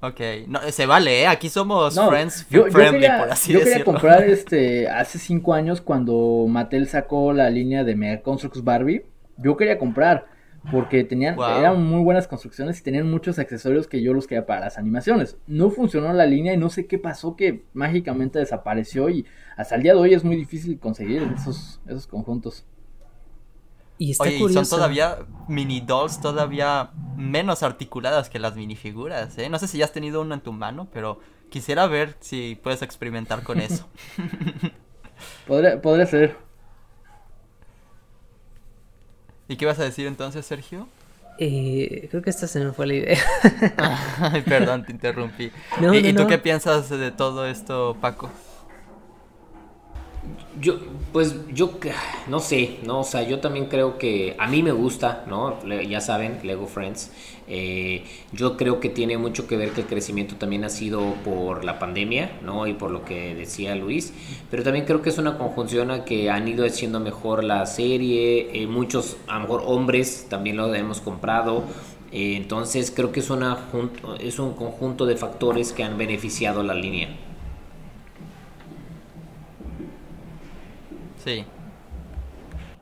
A: Ok, no, se vale, ¿eh? Aquí somos friends friendly, por así
C: yo
A: decirlo. Yo
C: quería comprar este, hace cinco años cuando Mattel sacó la línea de Mega Constructs Barbie, yo quería comprar, porque tenían, eran muy buenas construcciones y tenían muchos accesorios que yo los quería para las animaciones. No funcionó la línea y no sé qué pasó que mágicamente desapareció y hasta el día de hoy es muy difícil conseguir esos, esos conjuntos.
B: Y está
A: Oye, y son todavía mini dolls todavía menos articuladas que las minifiguras, ¿eh? No sé si ya has tenido uno en tu mano, pero quisiera ver si puedes experimentar con eso.
C: Podría, podría ser.
A: ¿Y qué vas a decir entonces, Sergio?
B: Eh, creo que esta se me fue la idea.
A: Ay, perdón, te interrumpí.
B: No,
A: ¿Y,
B: no,
A: y tú
B: no.
A: qué piensas de todo esto, Paco?
D: Yo, pues yo no sé, no, o sea, yo también creo que a mí me gusta, ¿no? Ya saben, Lego Friends. Eh, yo creo que tiene mucho que ver que el crecimiento también ha sido por la pandemia, ¿no? Y por lo que decía Luis. Pero también creo que es una conjunción a que han ido haciendo mejor la serie. eh, muchos, a lo mejor hombres, también lo hemos comprado. eh, entonces creo que es, una es un conjunto de factores que han beneficiado la línea.
A: Sí.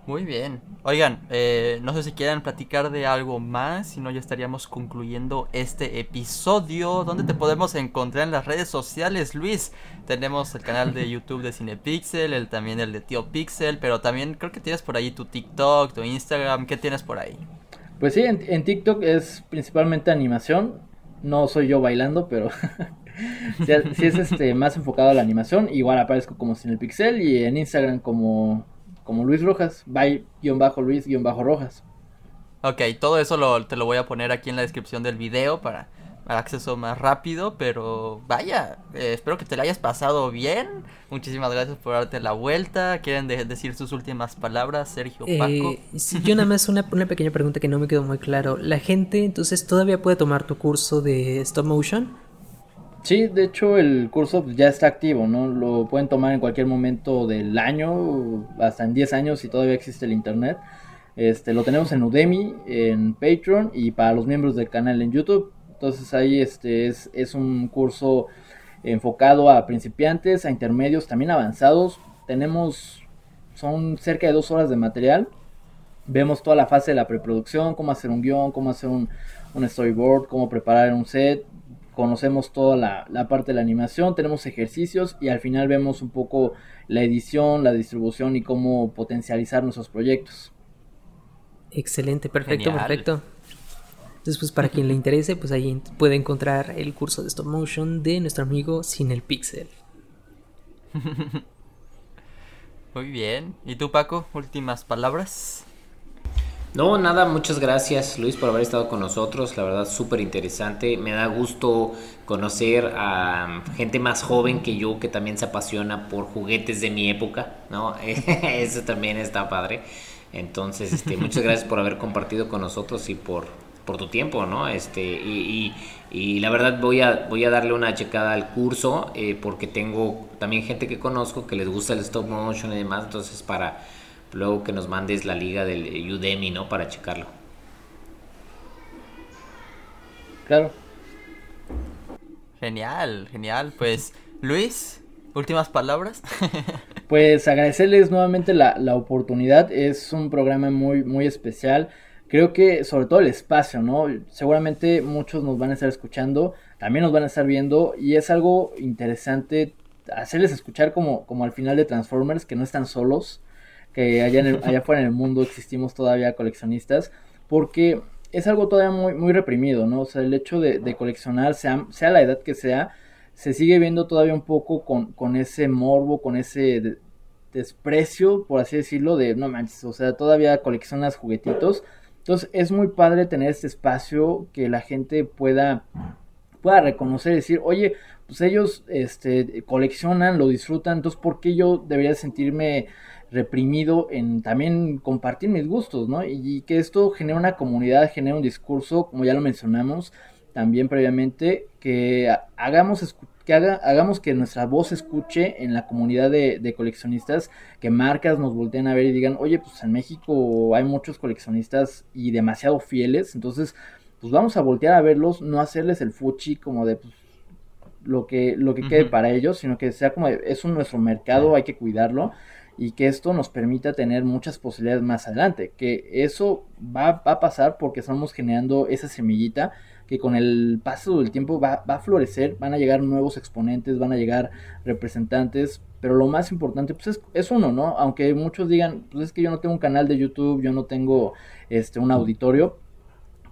A: Muy bien. Oigan, eh, no sé si quieren platicar de algo más, si no ya estaríamos concluyendo este episodio. ¿Dónde te podemos encontrar en las redes sociales, Luis? Tenemos el canal de YouTube de Cinepixel, el, también el de Tío Pixel, pero también creo que tienes por ahí tu TikTok, tu Instagram, ¿qué tienes por ahí?
C: Pues sí, en, en TikTok es principalmente animación. No soy yo bailando, pero sí es este más enfocado a la animación. Igual aparezco como sin el pixel y en Instagram como, como Luis Rojas, by-Luis-Rojas.
A: Ok, todo eso lo, te lo voy a poner aquí en la descripción del video para, acceso más rápido, pero vaya, eh, espero que te la hayas pasado bien. Muchísimas gracias por darte la vuelta. ¿Quieren de- decir sus últimas palabras, Sergio Paco?
B: Eh, sí, yo nada más una, una pequeña pregunta que no me quedó muy claro. ¿La gente entonces todavía puede tomar tu curso de stop motion?
C: Sí, de hecho el curso pues, ya está activo, ¿no? Lo pueden tomar en cualquier momento del año, hasta en 10 años si todavía existe el internet. Este, lo tenemos en Udemy, en Patreon y para los miembros del canal en YouTube. Entonces ahí este es, es un curso enfocado a principiantes, a intermedios, también avanzados. Tenemos, son cerca de dos horas de material. Vemos toda la fase de la preproducción, cómo hacer un guion, cómo hacer un, un storyboard, cómo preparar un set. Conocemos toda la, la parte de la animación, tenemos ejercicios y al final vemos un poco la edición, la distribución y cómo potencializar nuestros proyectos.
B: Excelente, perfecto,
A: Genial.
B: perfecto. Entonces, pues para quien le interese, pues ahí puede encontrar el curso de stop motion de nuestro amigo Sin el Pixel.
A: Muy bien. ¿Y tú, Paco? Últimas palabras.
D: No, nada, muchas gracias Luis por haber estado con nosotros, la verdad súper interesante, me da gusto conocer a gente más joven que yo que también se apasiona por juguetes de mi época, ¿no? Eso también está padre, entonces este, muchas gracias por haber compartido con nosotros y por, por tu tiempo, ¿no? Este, y, y- y la verdad voy a, voy a darle una checada al curso eh, porque tengo también gente que conozco que les gusta el stop motion y demás, entonces para luego que nos mandes la liga del Udemy, ¿no? Para checarlo.
C: Claro.
A: Genial, genial. Pues, Luis, últimas palabras.
C: Pues agradecerles nuevamente la, la oportunidad. Es un programa muy, muy especial. Creo que sobre todo el espacio, ¿no? Seguramente muchos nos van a estar escuchando, también nos van a estar viendo y es algo interesante hacerles escuchar como, como al final de Transformers, que no están solos, que allá, en el- allá afuera en el mundo existimos todavía coleccionistas, porque es algo todavía muy, muy reprimido, ¿no? O sea, el hecho de, de coleccionar, sea, sea la edad que sea, se sigue viendo todavía un poco con, con ese morbo, con ese de- desprecio, por así decirlo, de no manches, o sea, todavía coleccionas juguetitos. Entonces es muy padre tener este espacio que la gente pueda, pueda reconocer y decir, oye, pues ellos este, coleccionan, lo disfrutan, entonces ¿por qué yo debería sentirme reprimido en también compartir mis gustos, ¿no? Y, que esto genera una comunidad, genera un discurso, como ya lo mencionamos también previamente, que ha- hagamos que haga, hagamos que nuestra voz se escuche en la comunidad de, de coleccionistas, que marcas nos volteen a ver y digan, oye, pues en México hay muchos coleccionistas y demasiado fieles, entonces pues vamos a voltear a verlos, no hacerles el fuchi como de pues, lo que, lo que quede para ellos, sino que sea como de, es un nuestro mercado, hay que cuidarlo y que esto nos permita tener muchas posibilidades más adelante, que eso va, va a pasar porque estamos generando esa semillita que con el paso del tiempo va, va, a florecer, van a llegar nuevos exponentes, van a llegar representantes, pero lo más importante pues es, es, uno, ¿no? Aunque muchos digan, pues es que yo no tengo un canal de YouTube, yo no tengo este, un auditorio,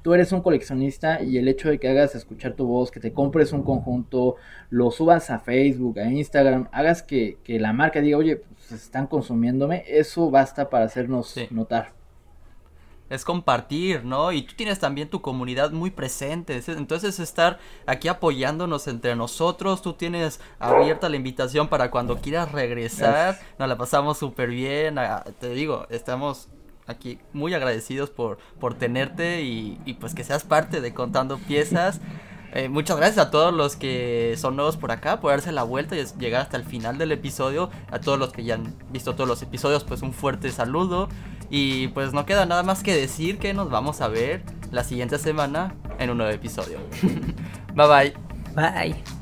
C: tú eres un coleccionista y el hecho de que hagas escuchar tu voz, que te compres un conjunto, lo subas a Facebook, a Instagram, hagas que, que la marca diga, oye, pues están consumiéndome, eso basta para hacernos sí. notar.
A: Es compartir, ¿no? Y tú tienes también tu comunidad muy presente. Entonces estar aquí apoyándonos entre nosotros. Tú tienes abierta la invitación para cuando quieras regresar. Nos la pasamos súper bien. Te digo, estamos aquí muy agradecidos por, por tenerte y, y, pues que seas parte de Contando Piezas. Eh, muchas gracias a todos los que son nuevos por acá, por darse la vuelta y llegar hasta el final del episodio. A todos los que ya han visto todos los episodios, pues un fuerte saludo. Y pues no queda nada más que decir que nos vamos a ver la siguiente semana en un nuevo episodio. bye bye.
B: Bye.